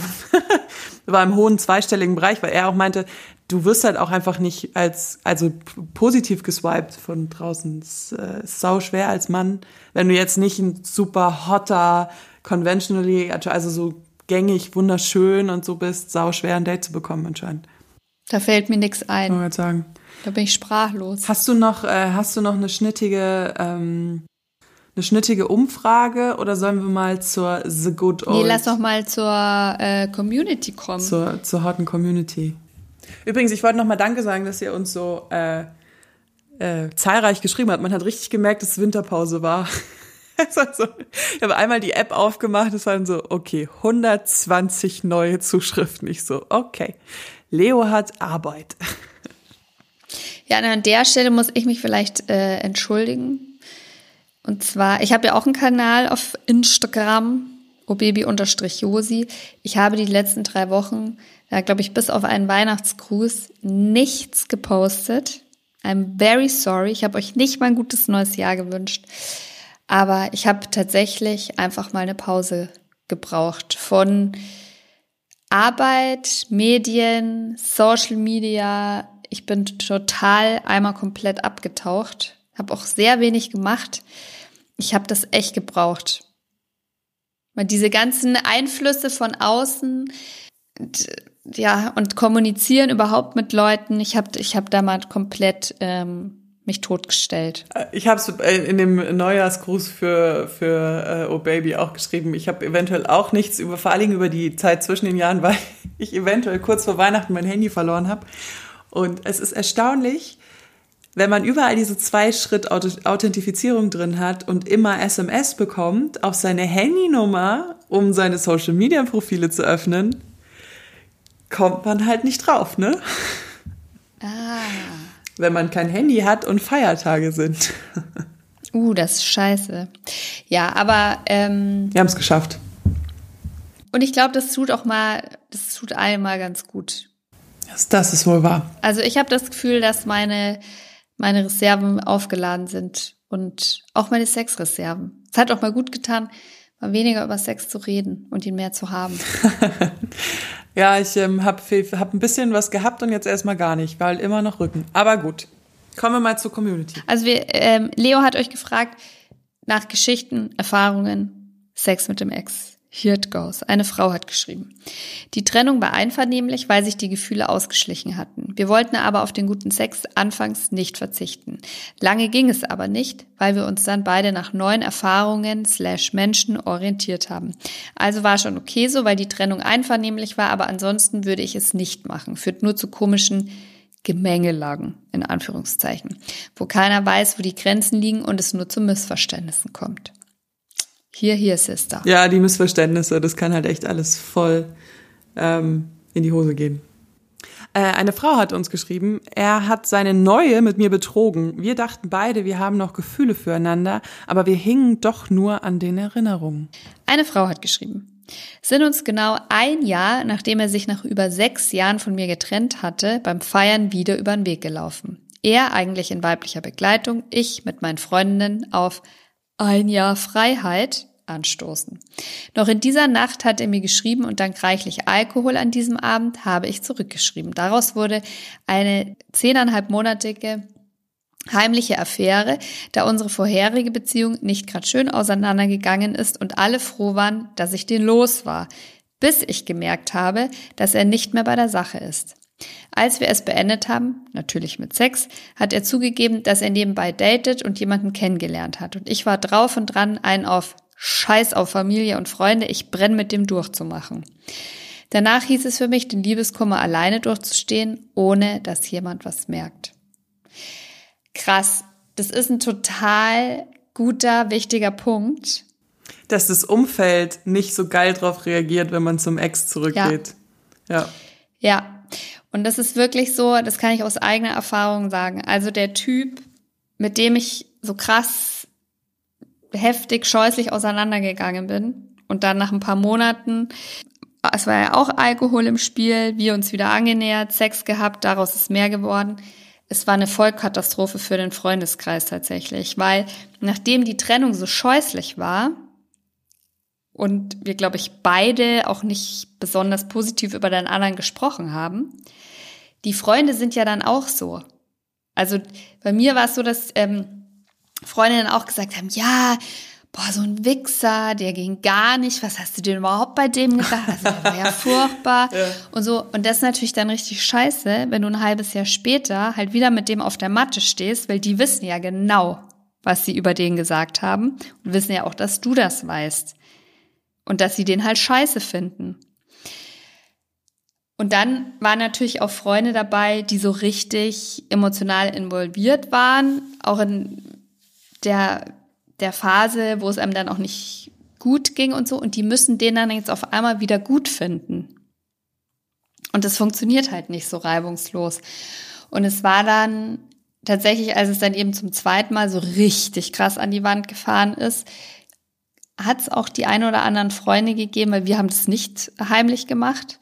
war im hohen zweistelligen Bereich, weil er auch meinte, du wirst halt auch einfach nicht als, also positiv geswiped von draußen. Es äh, ist sau schwer als Mann, wenn du jetzt nicht ein super hotter, conventionally, also so gängig, wunderschön und so bist, sau schwer ein Date zu bekommen anscheinend. Da fällt mir nichts ein. Ich sagen. Da bin ich sprachlos. Hast du noch, äh, hast du noch eine schnittige, ähm, eine schnittige Umfrage oder sollen wir mal zur The Good Old? Nee, lass doch mal zur äh, Community kommen. Zur, zur harten Community. Übrigens, ich wollte noch mal Danke sagen, dass ihr uns so äh, äh, zahlreich geschrieben habt. Man hat richtig gemerkt, dass Winterpause war. so, ich habe einmal die App aufgemacht, es waren so, okay, 120 neue Zuschriften. Ich so, okay, Leo hat Arbeit. Ja, an der Stelle muss ich mich vielleicht äh, entschuldigen. Und zwar, ich habe ja auch einen Kanal auf Instagram, obaby-josi. Ich habe die letzten drei Wochen da glaube ich, bis auf einen Weihnachtsgruß nichts gepostet. I'm very sorry. Ich habe euch nicht mal ein gutes neues Jahr gewünscht. Aber ich habe tatsächlich einfach mal eine Pause gebraucht von Arbeit, Medien, Social Media. Ich bin total einmal komplett abgetaucht. Habe auch sehr wenig gemacht. Ich habe das echt gebraucht. Weil diese ganzen Einflüsse von außen, ja, und kommunizieren überhaupt mit Leuten. Ich habe ich hab da mal komplett ähm, mich totgestellt. Äh, ich habe es in dem Neujahrsgruß für, für äh, Oh Baby auch geschrieben. Ich habe eventuell auch nichts über, vor Dingen über die Zeit zwischen den Jahren, weil ich eventuell kurz vor Weihnachten mein Handy verloren habe. Und es ist erstaunlich, wenn man überall diese Zwei-Schritt-Authentifizierung drin hat und immer SMS bekommt auf seine Handynummer, um seine Social-Media-Profile zu öffnen, kommt man halt nicht drauf, ne? Ah. Wenn man kein Handy hat und Feiertage sind. Uh, das ist scheiße. Ja, aber ähm, wir haben es geschafft. Und ich glaube, das tut auch mal, das tut allen mal ganz gut. Das, das ist wohl wahr. Also ich habe das Gefühl, dass meine meine Reserven aufgeladen sind und auch meine Sexreserven. Es hat auch mal gut getan, mal weniger über Sex zu reden und ihn mehr zu haben. Ja, ich ähm, habe hab ein bisschen was gehabt und jetzt erstmal gar nicht, weil immer noch Rücken. Aber gut. Kommen wir mal zur Community. Also wir, ähm, Leo hat euch gefragt nach Geschichten, Erfahrungen, Sex mit dem Ex. Here it goes. Eine Frau hat geschrieben. Die Trennung war einvernehmlich, weil sich die Gefühle ausgeschlichen hatten. Wir wollten aber auf den guten Sex anfangs nicht verzichten. Lange ging es aber nicht, weil wir uns dann beide nach neuen Erfahrungen slash Menschen orientiert haben. Also war schon okay so, weil die Trennung einvernehmlich war, aber ansonsten würde ich es nicht machen. Führt nur zu komischen Gemengelagen, in Anführungszeichen, wo keiner weiß, wo die Grenzen liegen und es nur zu Missverständnissen kommt. Hier, hier, Sister. Ja, die Missverständnisse, das kann halt echt alles voll ähm, in die Hose gehen. Äh, eine Frau hat uns geschrieben, er hat seine neue mit mir betrogen. Wir dachten beide, wir haben noch Gefühle füreinander, aber wir hingen doch nur an den Erinnerungen. Eine Frau hat geschrieben. Sind uns genau ein Jahr, nachdem er sich nach über sechs Jahren von mir getrennt hatte, beim Feiern wieder über den Weg gelaufen. Er eigentlich in weiblicher Begleitung, ich mit meinen Freundinnen auf ein Jahr Freiheit anstoßen. Noch in dieser Nacht hat er mir geschrieben und dank reichlich Alkohol an diesem Abend habe ich zurückgeschrieben. Daraus wurde eine zehneinhalbmonatige heimliche Affäre, da unsere vorherige Beziehung nicht gerade schön auseinandergegangen ist und alle froh waren, dass ich den los war, bis ich gemerkt habe, dass er nicht mehr bei der Sache ist. Als wir es beendet haben, natürlich mit Sex, hat er zugegeben, dass er nebenbei datet und jemanden kennengelernt hat. Und ich war drauf und dran, einen auf Scheiß auf Familie und Freunde, ich brenne mit dem durchzumachen. Danach hieß es für mich, den Liebeskummer alleine durchzustehen, ohne dass jemand was merkt. Krass, das ist ein total guter, wichtiger Punkt. Dass das Umfeld nicht so geil drauf reagiert, wenn man zum Ex zurückgeht. Ja. Ja. ja. Und das ist wirklich so, das kann ich aus eigener Erfahrung sagen. Also der Typ, mit dem ich so krass heftig, scheußlich auseinandergegangen bin und dann nach ein paar Monaten, es war ja auch Alkohol im Spiel, wir uns wieder angenähert, Sex gehabt, daraus ist mehr geworden. Es war eine Vollkatastrophe für den Freundeskreis tatsächlich, weil nachdem die Trennung so scheußlich war und wir, glaube ich, beide auch nicht besonders positiv über den anderen gesprochen haben, die Freunde sind ja dann auch so. Also bei mir war es so, dass ähm, Freundinnen auch gesagt haben, ja, boah, so ein Wichser, der ging gar nicht, was hast du denn überhaupt bei dem gedacht? Also der war ja furchtbar ja. und so. Und das ist natürlich dann richtig scheiße, wenn du ein halbes Jahr später halt wieder mit dem auf der Matte stehst, weil die wissen ja genau, was sie über den gesagt haben und wissen ja auch, dass du das weißt. Und dass sie den halt scheiße finden. Und dann waren natürlich auch Freunde dabei, die so richtig emotional involviert waren, auch in der, der Phase, wo es einem dann auch nicht gut ging und so. Und die müssen den dann jetzt auf einmal wieder gut finden. Und das funktioniert halt nicht so reibungslos. Und es war dann tatsächlich, als es dann eben zum zweiten Mal so richtig krass an die Wand gefahren ist, hat es auch die ein oder anderen Freunde gegeben, weil wir haben das nicht heimlich gemacht.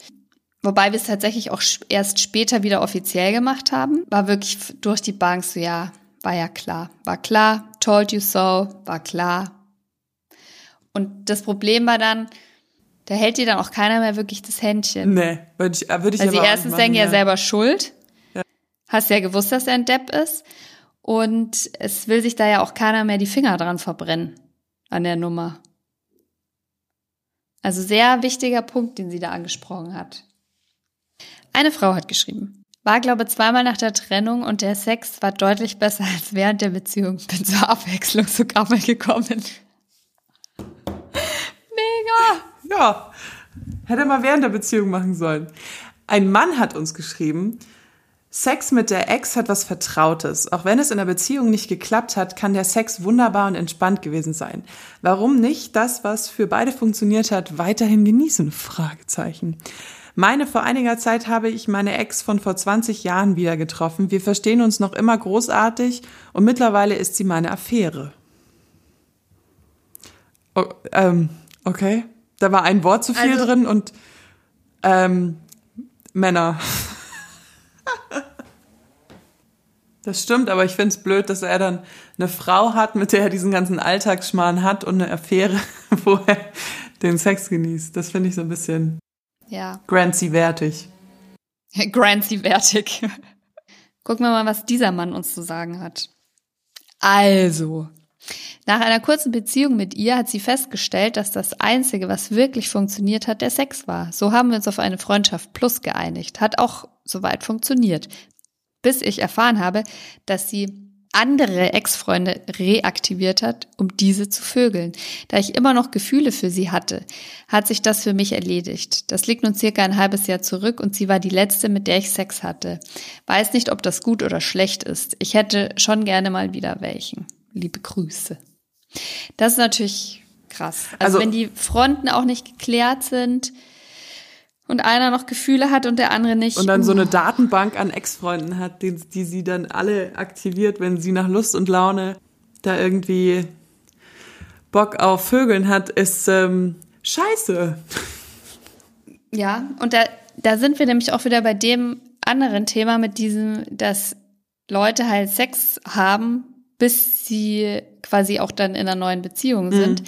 Wobei wir es tatsächlich auch erst später wieder offiziell gemacht haben. War wirklich durch die Bank so, ja, war ja klar. War klar, told you so, war klar. Und das Problem war dann, da hält dir dann auch keiner mehr wirklich das Händchen. Nee, würde ich, würde ich also erstens denken ja selber schuld. Ja. Hast ja gewusst, dass er ein Depp ist. Und es will sich da ja auch keiner mehr die Finger dran verbrennen an der Nummer. Also sehr wichtiger Punkt, den sie da angesprochen hat. Eine Frau hat geschrieben. War, glaube zweimal nach der Trennung und der Sex war deutlich besser als während der Beziehung. Bin zur Abwechslung sogar mal gekommen. Mega! Ja, hätte mal während der Beziehung machen sollen. Ein Mann hat uns geschrieben, Sex mit der Ex hat was Vertrautes. Auch wenn es in der Beziehung nicht geklappt hat, kann der Sex wunderbar und entspannt gewesen sein. Warum nicht das, was für beide funktioniert hat, weiterhin genießen? Fragezeichen. Meine, vor einiger Zeit habe ich meine Ex von vor 20 Jahren wieder getroffen. Wir verstehen uns noch immer großartig und mittlerweile ist sie meine Affäre. Oh, ähm, okay. Da war ein Wort zu viel also, drin und ähm, Männer. Das stimmt, aber ich finde es blöd, dass er dann eine Frau hat, mit der er diesen ganzen Alltagsschmarrn hat und eine Affäre, wo er den Sex genießt. Das finde ich so ein bisschen ja. Grancy-wertig. Grancy-wertig. Gucken wir mal, was dieser Mann uns zu sagen hat. Also, nach einer kurzen Beziehung mit ihr hat sie festgestellt, dass das Einzige, was wirklich funktioniert hat, der Sex war. So haben wir uns auf eine Freundschaft plus geeinigt. Hat auch soweit funktioniert. Bis ich erfahren habe, dass sie andere Ex-Freunde reaktiviert hat, um diese zu vögeln. Da ich immer noch Gefühle für sie hatte, hat sich das für mich erledigt. Das liegt nun circa ein halbes Jahr zurück und sie war die letzte, mit der ich Sex hatte. Weiß nicht, ob das gut oder schlecht ist. Ich hätte schon gerne mal wieder welchen. Liebe Grüße. Das ist natürlich krass. Also, also wenn die Fronten auch nicht geklärt sind, und einer noch Gefühle hat und der andere nicht. Und dann so eine Datenbank an Ex-Freunden hat, die, die sie dann alle aktiviert, wenn sie nach Lust und Laune da irgendwie Bock auf Vögeln hat, ist ähm, scheiße. Ja, und da, da sind wir nämlich auch wieder bei dem anderen Thema mit diesem, dass Leute halt Sex haben, bis sie quasi auch dann in einer neuen Beziehung sind. Mhm.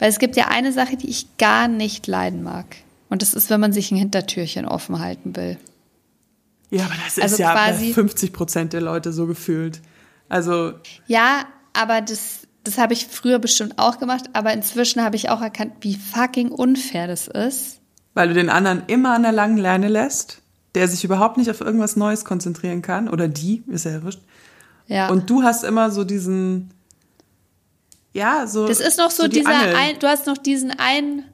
Weil es gibt ja eine Sache, die ich gar nicht leiden mag. Und das ist, wenn man sich ein Hintertürchen offen halten will. Ja, aber das also ist ja quasi, 50 Prozent der Leute so gefühlt. Also. Ja, aber das, das habe ich früher bestimmt auch gemacht, aber inzwischen habe ich auch erkannt, wie fucking unfair das ist. Weil du den anderen immer an der langen Leine lässt, der sich überhaupt nicht auf irgendwas Neues konzentrieren kann, oder die, ist ja wurscht. Ja. Und du hast immer so diesen, ja, so. Das ist noch so, so dieser, ein, du hast noch diesen einen,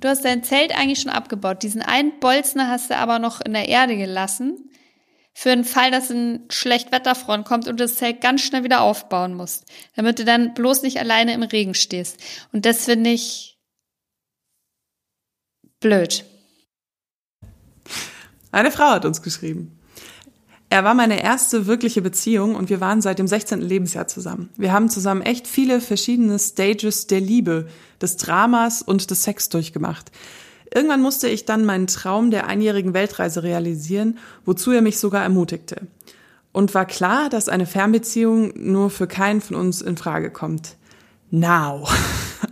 du hast dein Zelt eigentlich schon abgebaut. Diesen einen Bolzner hast du aber noch in der Erde gelassen. Für den Fall, dass ein Schlechtwetterfront kommt und das Zelt ganz schnell wieder aufbauen musst. Damit du dann bloß nicht alleine im Regen stehst. Und das finde ich blöd. Eine Frau hat uns geschrieben. Er war meine erste wirkliche Beziehung und wir waren seit dem 16. Lebensjahr zusammen. Wir haben zusammen echt viele verschiedene Stages der Liebe, des Dramas und des Sex durchgemacht. Irgendwann musste ich dann meinen Traum der einjährigen Weltreise realisieren, wozu er mich sogar ermutigte. Und war klar, dass eine Fernbeziehung nur für keinen von uns in Frage kommt. Now.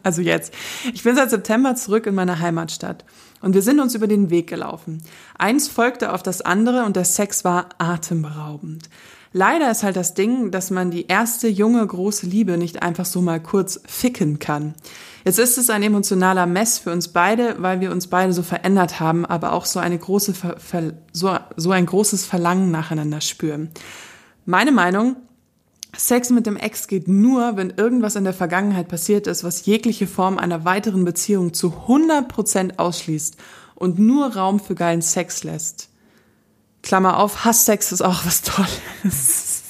Also jetzt. Ich bin seit September zurück in meiner Heimatstadt. Und wir sind uns über den Weg gelaufen. Eins folgte auf das andere und der Sex war atemberaubend. Leider ist halt das Ding, dass man die erste junge große Liebe nicht einfach so mal kurz ficken kann. Jetzt ist es ein emotionaler Mess für uns beide, weil wir uns beide so verändert haben, aber auch so eine große so, so ein großes Verlangen nacheinander spüren. Meine Meinung, Sex mit dem Ex geht nur, wenn irgendwas in der Vergangenheit passiert ist, was jegliche Form einer weiteren Beziehung zu 100% ausschließt und nur Raum für geilen Sex lässt. Klammer auf, Hasssex ist auch was Tolles.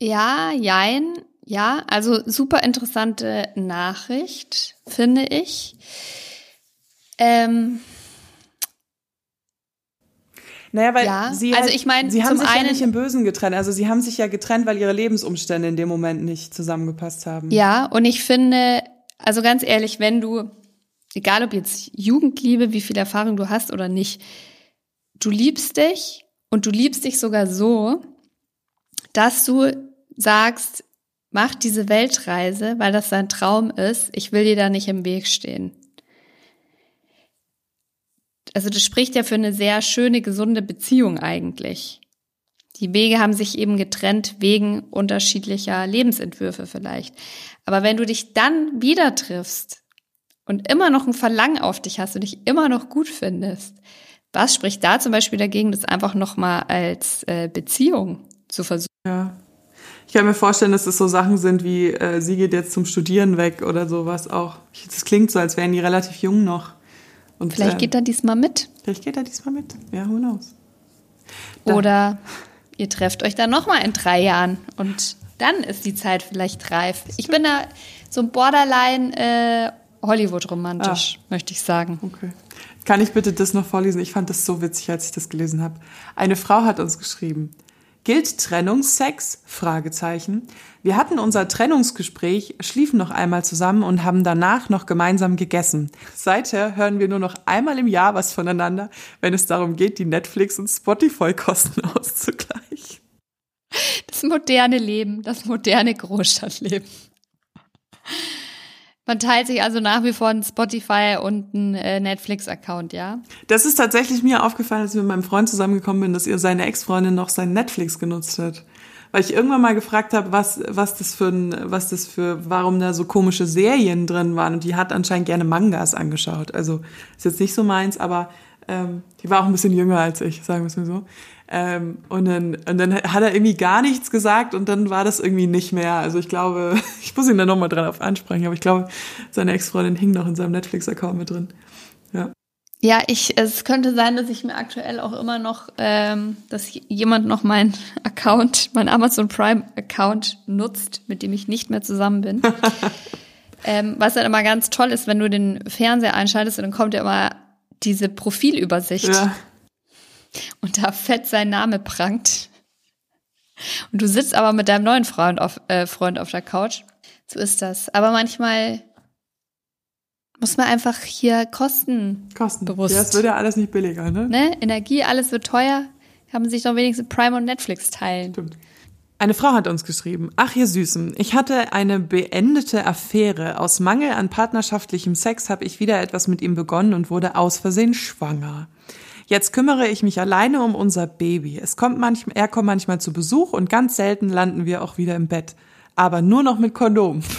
Ja, jein. Ja, also super interessante Nachricht, finde ich. Ähm, naja, weil ja, sie, also halt, ich mein, sie haben sich einen, ja nicht im Bösen getrennt. Also sie haben sich ja getrennt, weil ihre Lebensumstände in dem Moment nicht zusammengepasst haben. Ja, und ich finde, also ganz ehrlich, wenn du, egal ob jetzt Jugendliebe, wie viel Erfahrung du hast oder nicht, du liebst dich und du liebst dich sogar so, dass du sagst, mach diese Weltreise, weil das dein Traum ist. Ich will dir da nicht im Weg stehen also das spricht ja für eine sehr schöne, gesunde Beziehung eigentlich. Die Wege haben sich eben getrennt wegen unterschiedlicher Lebensentwürfe vielleicht. Aber wenn du dich dann wieder triffst und immer noch ein Verlangen auf dich hast und dich immer noch gut findest, was spricht da zum Beispiel dagegen, das einfach nochmal als äh, Beziehung zu versuchen? Ja. Ich kann mir vorstellen, dass es so Sachen sind wie, äh, sie geht jetzt zum Studieren weg oder sowas auch. Das klingt so, als wären die relativ jung noch. Und, vielleicht äh, geht er diesmal mit. Vielleicht geht er diesmal mit. Ja, who knows. Da. Oder ihr trefft euch dann nochmal in drei Jahren und dann ist die Zeit vielleicht reif. Ich bin da so borderline äh, Hollywood-romantisch, ah. möchte ich sagen. Okay. Kann ich bitte das noch vorlesen? Ich fand das so witzig, als ich das gelesen habe. Eine Frau hat uns geschrieben. Gilt Trennungsex? Fragezeichen. Wir hatten unser Trennungsgespräch, schliefen noch einmal zusammen und haben danach noch gemeinsam gegessen. Seither hören wir nur noch einmal im Jahr was voneinander, wenn es darum geht, die Netflix- und Spotify-Kosten auszugleichen. Das moderne Leben, das moderne Großstadtleben. Man teilt sich also nach wie vor ein Spotify und ein äh, Netflix-Account, ja? Das ist tatsächlich mir aufgefallen, als ich mit meinem Freund zusammengekommen bin, dass ihr seine Ex-Freundin noch sein Netflix genutzt hat. Weil ich irgendwann mal gefragt habe, was, was das für ein, was das für, warum da so komische Serien drin waren. Und die hat anscheinend gerne Mangas angeschaut. Also ist jetzt nicht so meins, aber ähm, die war auch ein bisschen jünger als ich, sagen wir es mal so. Ähm, und, dann, und dann hat er irgendwie gar nichts gesagt und dann war das irgendwie nicht mehr. Also ich glaube, ich muss ihn da nochmal dran auf ansprechen, aber ich glaube, seine Ex-Freundin hing noch in seinem Netflix-Account mit drin. Ja. Ja, ich, es könnte sein, dass ich mir aktuell auch immer noch, ähm, dass jemand noch meinen Account, mein Amazon Prime Account nutzt, mit dem ich nicht mehr zusammen bin. ähm, was dann immer ganz toll ist, wenn du den Fernseher einschaltest und dann kommt ja immer diese Profilübersicht Ja. Und da fett sein Name prangt. Und du sitzt aber mit deinem neuen Freund auf, äh, Freund auf der Couch. So ist das. Aber manchmal muss man einfach hier Kosten, Kosten. Bewusst. Ja, es wird ja alles nicht billiger, ne? ne? Energie, alles wird teuer. Haben sich doch wenigstens Prime und Netflix teilen. Stimmt. Eine Frau hat uns geschrieben, ach ihr Süßen, ich hatte eine beendete Affäre. Aus Mangel an partnerschaftlichem Sex habe ich wieder etwas mit ihm begonnen und wurde aus Versehen schwanger. Jetzt kümmere ich mich alleine um unser Baby. Es kommt manchmal, er kommt manchmal zu Besuch und ganz selten landen wir auch wieder im Bett. Aber nur noch mit Kondom.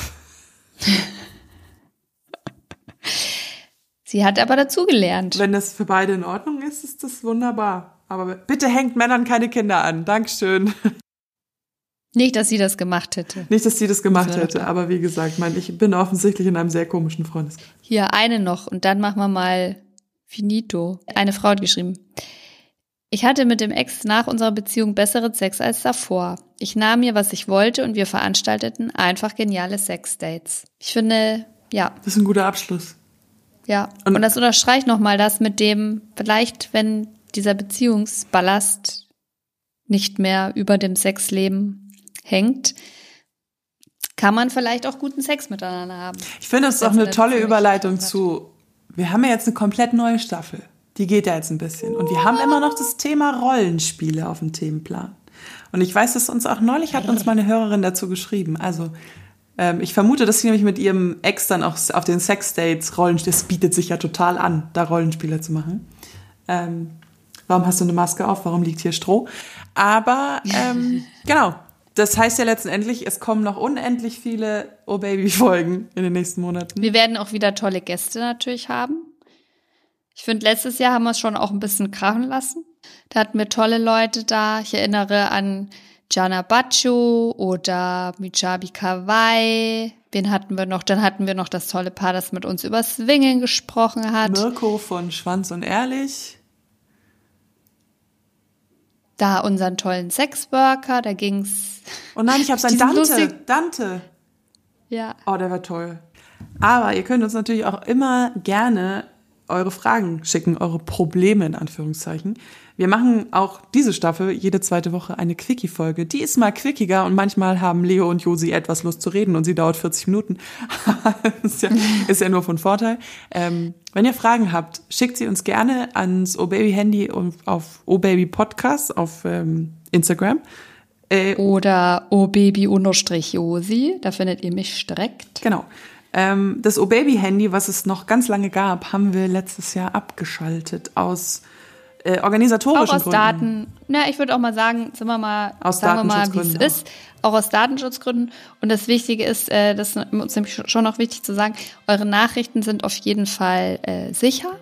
Sie hat aber dazugelernt. Wenn das für beide in Ordnung ist, ist das wunderbar. Aber bitte hängt Männern keine Kinder an. Dankeschön. Nicht, dass sie das gemacht hätte. Nicht, dass sie das gemacht Das hätte, aber wie gesagt, mein, ich bin offensichtlich in einem sehr komischen Freundeskreis. Hier eine noch und dann machen wir mal finito. Eine Frau hat geschrieben. Ich hatte mit dem Ex nach unserer Beziehung besseren Sex als davor. Ich nahm mir, was ich wollte und wir veranstalteten einfach geniale Sexdates. Ich finde, ja, Das ist ein guter Abschluss. ja. Und- Und, das unterstreicht nochmal das mit dem, vielleicht, wenn dieser Beziehungsballast nicht mehr über dem Sexleben hängt, kann man vielleicht auch guten Sex miteinander haben. Ich finde, das ist Das auch eine ist tolle Überleitung zu, wir haben ja jetzt eine komplett neue Staffel. Die geht ja jetzt ein bisschen. Und wir haben immer noch das Thema Rollenspiele auf dem Themenplan. Und ich weiß, dass uns auch neulich hat uns meine Hörerin dazu geschrieben. Also, ähm, ich vermute, dass sie nämlich mit ihrem Ex dann auch auf den Sexdates Rollenspiele, das bietet sich ja total an, da Rollenspiele zu machen. Ähm, warum hast du eine Maske auf? Warum liegt hier Stroh? Aber, ähm, genau. Das heißt ja letztendlich, es kommen noch unendlich viele Oh Baby Folgen in den nächsten Monaten. Wir werden auch wieder tolle Gäste natürlich haben. Ich finde, letztes Jahr haben wir es schon auch ein bisschen krachen lassen. Da hatten wir tolle Leute da. Ich erinnere an Gianna Baccio oder Michabi Kawai. Wen hatten wir noch? Dann hatten wir noch das tolle Paar, das mit uns über Swingen gesprochen hat. Mirko von Schwanz und Ehrlich. Da unseren tollen Sexworker, da ging's. Oh nein, ich hab's an Dante. lustig- Dante. Ja. Oh, der war toll. Aber ihr könnt uns natürlich auch immer gerne eure Fragen schicken, eure Probleme in Anführungszeichen. Wir machen auch diese Staffel jede zweite Woche eine Quickie-Folge. Die ist mal quickiger und manchmal haben Leo und Josi etwas Lust zu reden und sie dauert 40 Minuten. ist, ja, ist ja nur von Vorteil. Ähm, wenn ihr Fragen habt, schickt sie uns gerne ans OBaby-Handy und auf OBaby Podcast auf ähm, Instagram. Äh, Oder O Baby unterstrich Josi, da findet ihr mich direkt. Genau. Ähm, das O-Baby-Handy, was es noch ganz lange gab, haben wir letztes Jahr abgeschaltet aus äh, Auch organisatorischen aus Gründen. Daten, na, ich würde auch mal sagen, sind wir mal, Aus sagen wir mal, wie es ist, auch aus Datenschutzgründen. Und das Wichtige ist, äh, das ist uns nämlich schon noch wichtig zu sagen, eure Nachrichten sind auf jeden Fall äh, sicher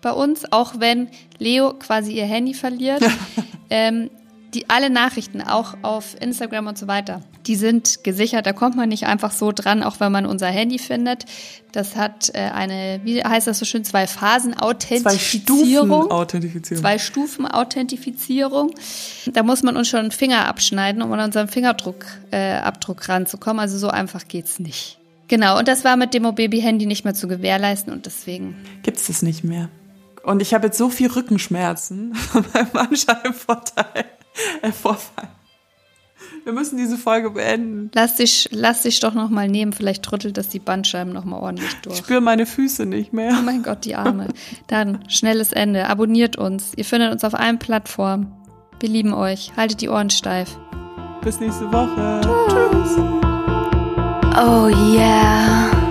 bei uns, auch wenn Leo quasi ihr Handy verliert. ähm, die alle Nachrichten, auch auf Instagram und so weiter, die sind gesichert. Da kommt man nicht einfach so dran, auch wenn man unser Handy findet. Das hat äh, eine, wie heißt das so schön, zwei Phasen Zwei Authentifizierung. Stufen Authentifizierung. Zwei Stufen Authentifizierung. Da muss man uns schon einen Finger abschneiden, um an unseren Fingerdruck, äh, Abdruck ranzukommen. Also so einfach geht's nicht. Genau, und das war mit dem Baby-Handy nicht mehr zu gewährleisten und deswegen. Gibt's das nicht mehr. Und ich habe jetzt so viel Rückenschmerzen beim Bandscheibenvorteil, äh, Vorfall. Wir müssen diese Folge beenden. Lass dich, lass dich doch noch mal nehmen, vielleicht rüttelt das die Bandscheiben noch mal ordentlich Ich durch. spüre meine Füße nicht Oh mehr. mein Gott, die Arme. Dann schnelles Ende. Abonniert uns. Ihr findet uns auf allen Plattformen. Wir lieben euch. Haltet die Ohren steif. Bis nächste Woche. Tschüss. Oh yeah.